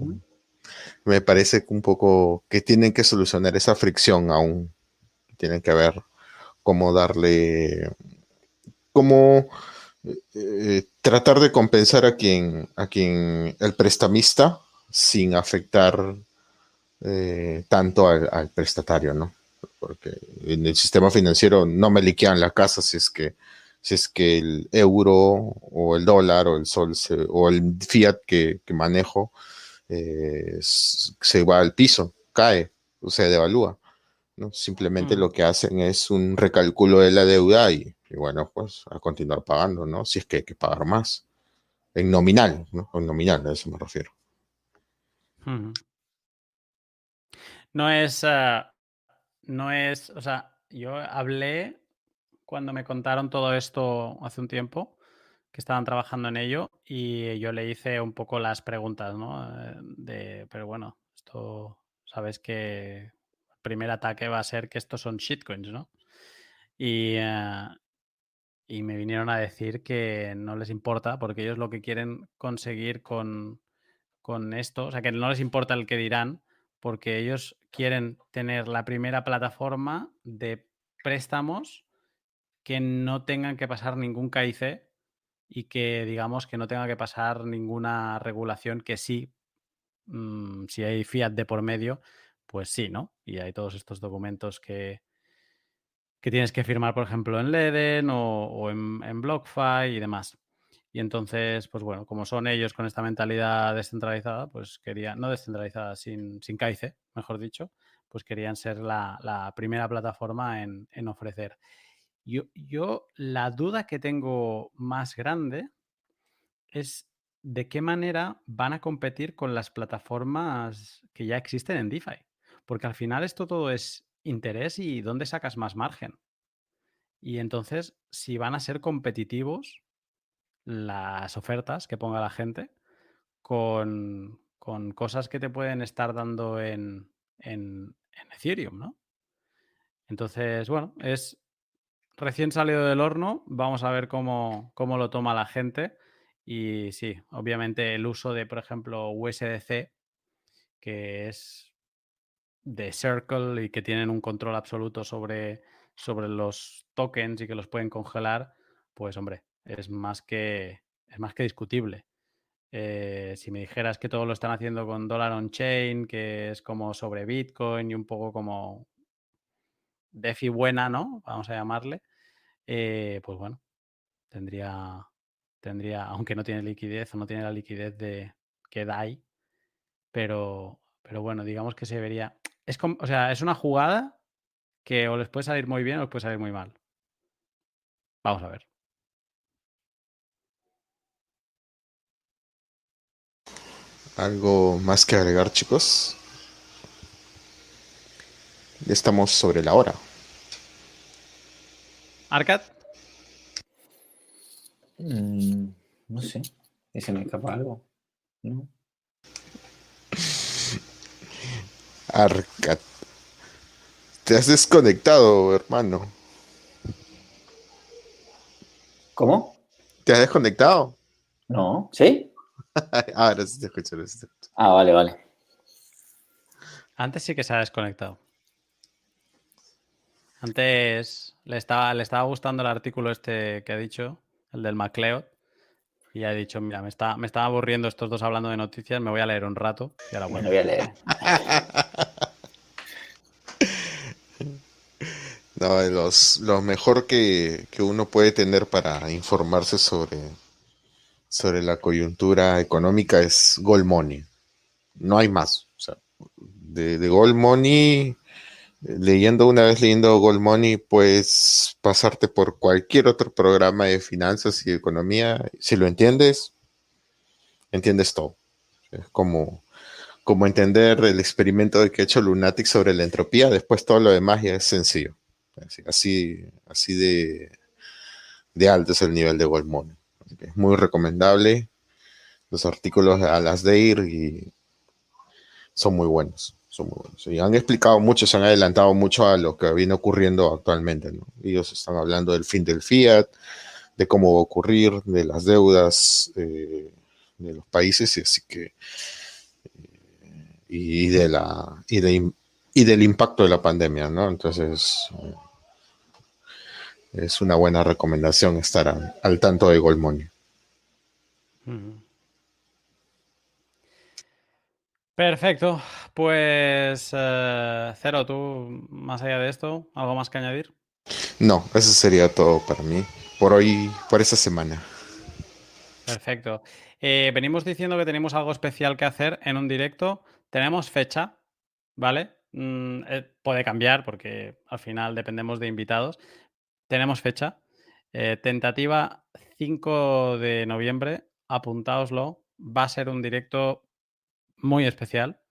Me parece un poco que tienen que solucionar esa fricción aún. Tienen que ver cómo darle. cómo eh, tratar de compensar a quien, a quien el prestamista sin afectar eh, tanto al, al prestatario, ¿no? Porque en el sistema financiero no me liquidan la casa si es que si es que el euro o el dólar o el sol se- o el fiat que, que manejo eh, se va al piso, cae, o se devalúa. ¿no? Simplemente Ujú. lo que hacen es un recálculo de la deuda y, y bueno, pues a continuar pagando, ¿no? Si es que hay que pagar más. En nominal, ¿no? En nominal, a eso me refiero. No es. eh, no es. O sea, yo hablé cuando me contaron todo esto hace un tiempo, que estaban trabajando en ello, y yo le hice un poco las preguntas, ¿no? Eh, De, pero bueno, esto. Sabes que el primer ataque va a ser que estos son shitcoins, ¿no? Y, eh, y me vinieron a decir que no les importa porque ellos lo que quieren conseguir con, con esto, o sea, que no les importa el que dirán, porque ellos quieren tener la primera plataforma de préstamos que no tengan que pasar ningún KIC y que digamos que no tenga que pasar ninguna regulación que sí, mm, si hay fiat de por medio, pues sí, ¿no? Y hay todos estos documentos que, que tienes que firmar, por ejemplo, en Leden o, en, en BlockFi y demás. Y entonces, pues bueno, como son ellos con esta mentalidad descentralizada, pues querían, no descentralizada, sin, sin mejor dicho, pues querían ser la, la primera plataforma en, en ofrecer. Yo, yo, la duda que tengo más grande es de qué manera van a competir con las plataformas que ya existen en DeFi. Porque al final esto todo es interés y dónde sacas más margen. Y entonces, si van a ser competitivos las ofertas que ponga la gente con, con cosas que te pueden estar dando en, en, Ethereum, ¿no? Entonces, bueno, es recién salido del horno. Vamos a ver cómo, cómo, lo toma la gente. Y sí, obviamente el uso de, por ejemplo, USDC, que es de Circle y que tienen un control absoluto sobre, sobre los tokens y que los pueden congelar, pues hombre, es más que, es más que discutible. Eh, si me dijeras que todo lo están haciendo con dólar on chain, que es como sobre Bitcoin y un poco como DeFi buena, ¿no? Vamos a llamarle, eh, pues bueno, tendría, tendría, aunque no tiene liquidez o no tiene la liquidez de que DAI, pero, pero bueno, digamos que se vería. Es como, o sea, es una jugada que o les puede salir muy bien o les puede salir muy mal. Vamos a ver. ¿Algo más que agregar, chicos? Ya estamos sobre la hora. ¿Arcad? Mm, no sé. ¿Y se me escapa algo? ¿No? (laughs) Arcad. Te has desconectado, hermano. ¿Cómo? ¿Te has desconectado? No. ¿Sí? (laughs) Ahora sí te escucho. ahora sí te escucho. Ah, vale, vale. Antes sí que se ha desconectado. Antes le estaba, le estaba gustando el artículo este que ha dicho, el del MacLeod. Y ha dicho, mira, me está, me estaba aburriendo estos dos hablando de noticias, me voy a leer un rato y ahora vuelvo. voy a leer. (laughs) No, los, lo mejor que, que uno puede tener para informarse sobre, sobre la coyuntura económica es Gold Money. No hay más. De, de Gold Money, leyendo una vez leyendo Gold Money, puedes pasarte por cualquier otro programa de finanzas y economía. Si lo entiendes, entiendes todo. Es como, como entender el experimento que ha hecho Lunatic sobre la entropía, después todo lo demás ya es sencillo. Así, así, así de, de alto es el nivel de Gold Money. Es muy recomendable. Los artículos a las DEIR y son muy buenos. Son muy buenos. Y han explicado mucho, se han adelantado mucho a lo que viene ocurriendo actualmente. ¿no? Ellos están hablando del fin del fiat, de cómo va a ocurrir, de las deudas eh, de los países, y así que eh, y de la y, de, y del impacto de la pandemia, ¿no? Entonces eh, es una buena recomendación estar a- al tanto de Gold Money. Perfecto. Pues, eh, Cero, tú, más allá de esto, ¿algo más que añadir? No, eso sería todo para mí por hoy, por esta semana. Perfecto. Eh, venimos diciendo que tenemos algo especial que hacer en un directo. Tenemos fecha, ¿vale? Mm, eh, puede cambiar porque al final dependemos de invitados. Tenemos fecha. Eh, tentativa 5 de noviembre. Apuntaoslo. Va a ser un directo muy especial,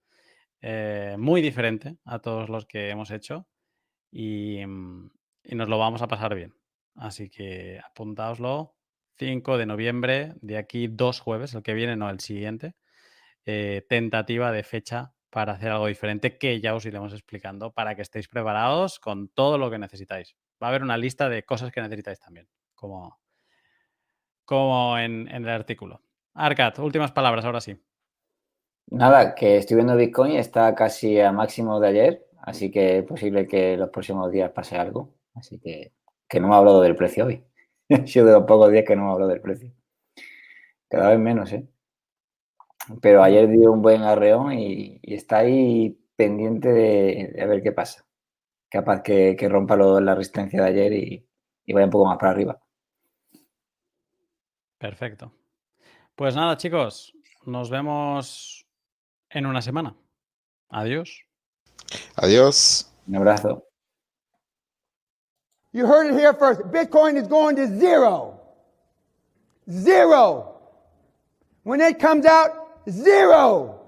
eh, muy diferente a todos los que hemos hecho y, mm, nos lo vamos a pasar bien. Así que apuntaoslo. 5 de noviembre, de aquí dos jueves, el que viene, no el siguiente. eh, tentativa de fecha para hacer algo diferente que ya os iremos explicando para que estéis preparados con todo lo que necesitáis. Va a haber una lista de cosas que necesitáis también, como, como en, en el artículo. Arcad, últimas palabras, ahora sí. Nada, que estoy viendo Bitcoin, está casi a máximo de ayer, así que es posible que los próximos días pase algo. Así que, que no me ha hablado del precio hoy. (laughs) Ha sido de los pocos días que no me ha hablado del precio. Cada vez menos, ¿eh? Pero ayer dio un buen arreón y, y está ahí pendiente de, de a ver qué pasa. Capaz que, que rompa lo- la resistencia de ayer y, y vaya un poco más para arriba. Perfecto. Pues nada, chicos, nos vemos en una semana. Adiós. Adiós. Un abrazo. You heard it here first. Bitcoin is going to zero. Zero. When it comes out, zero.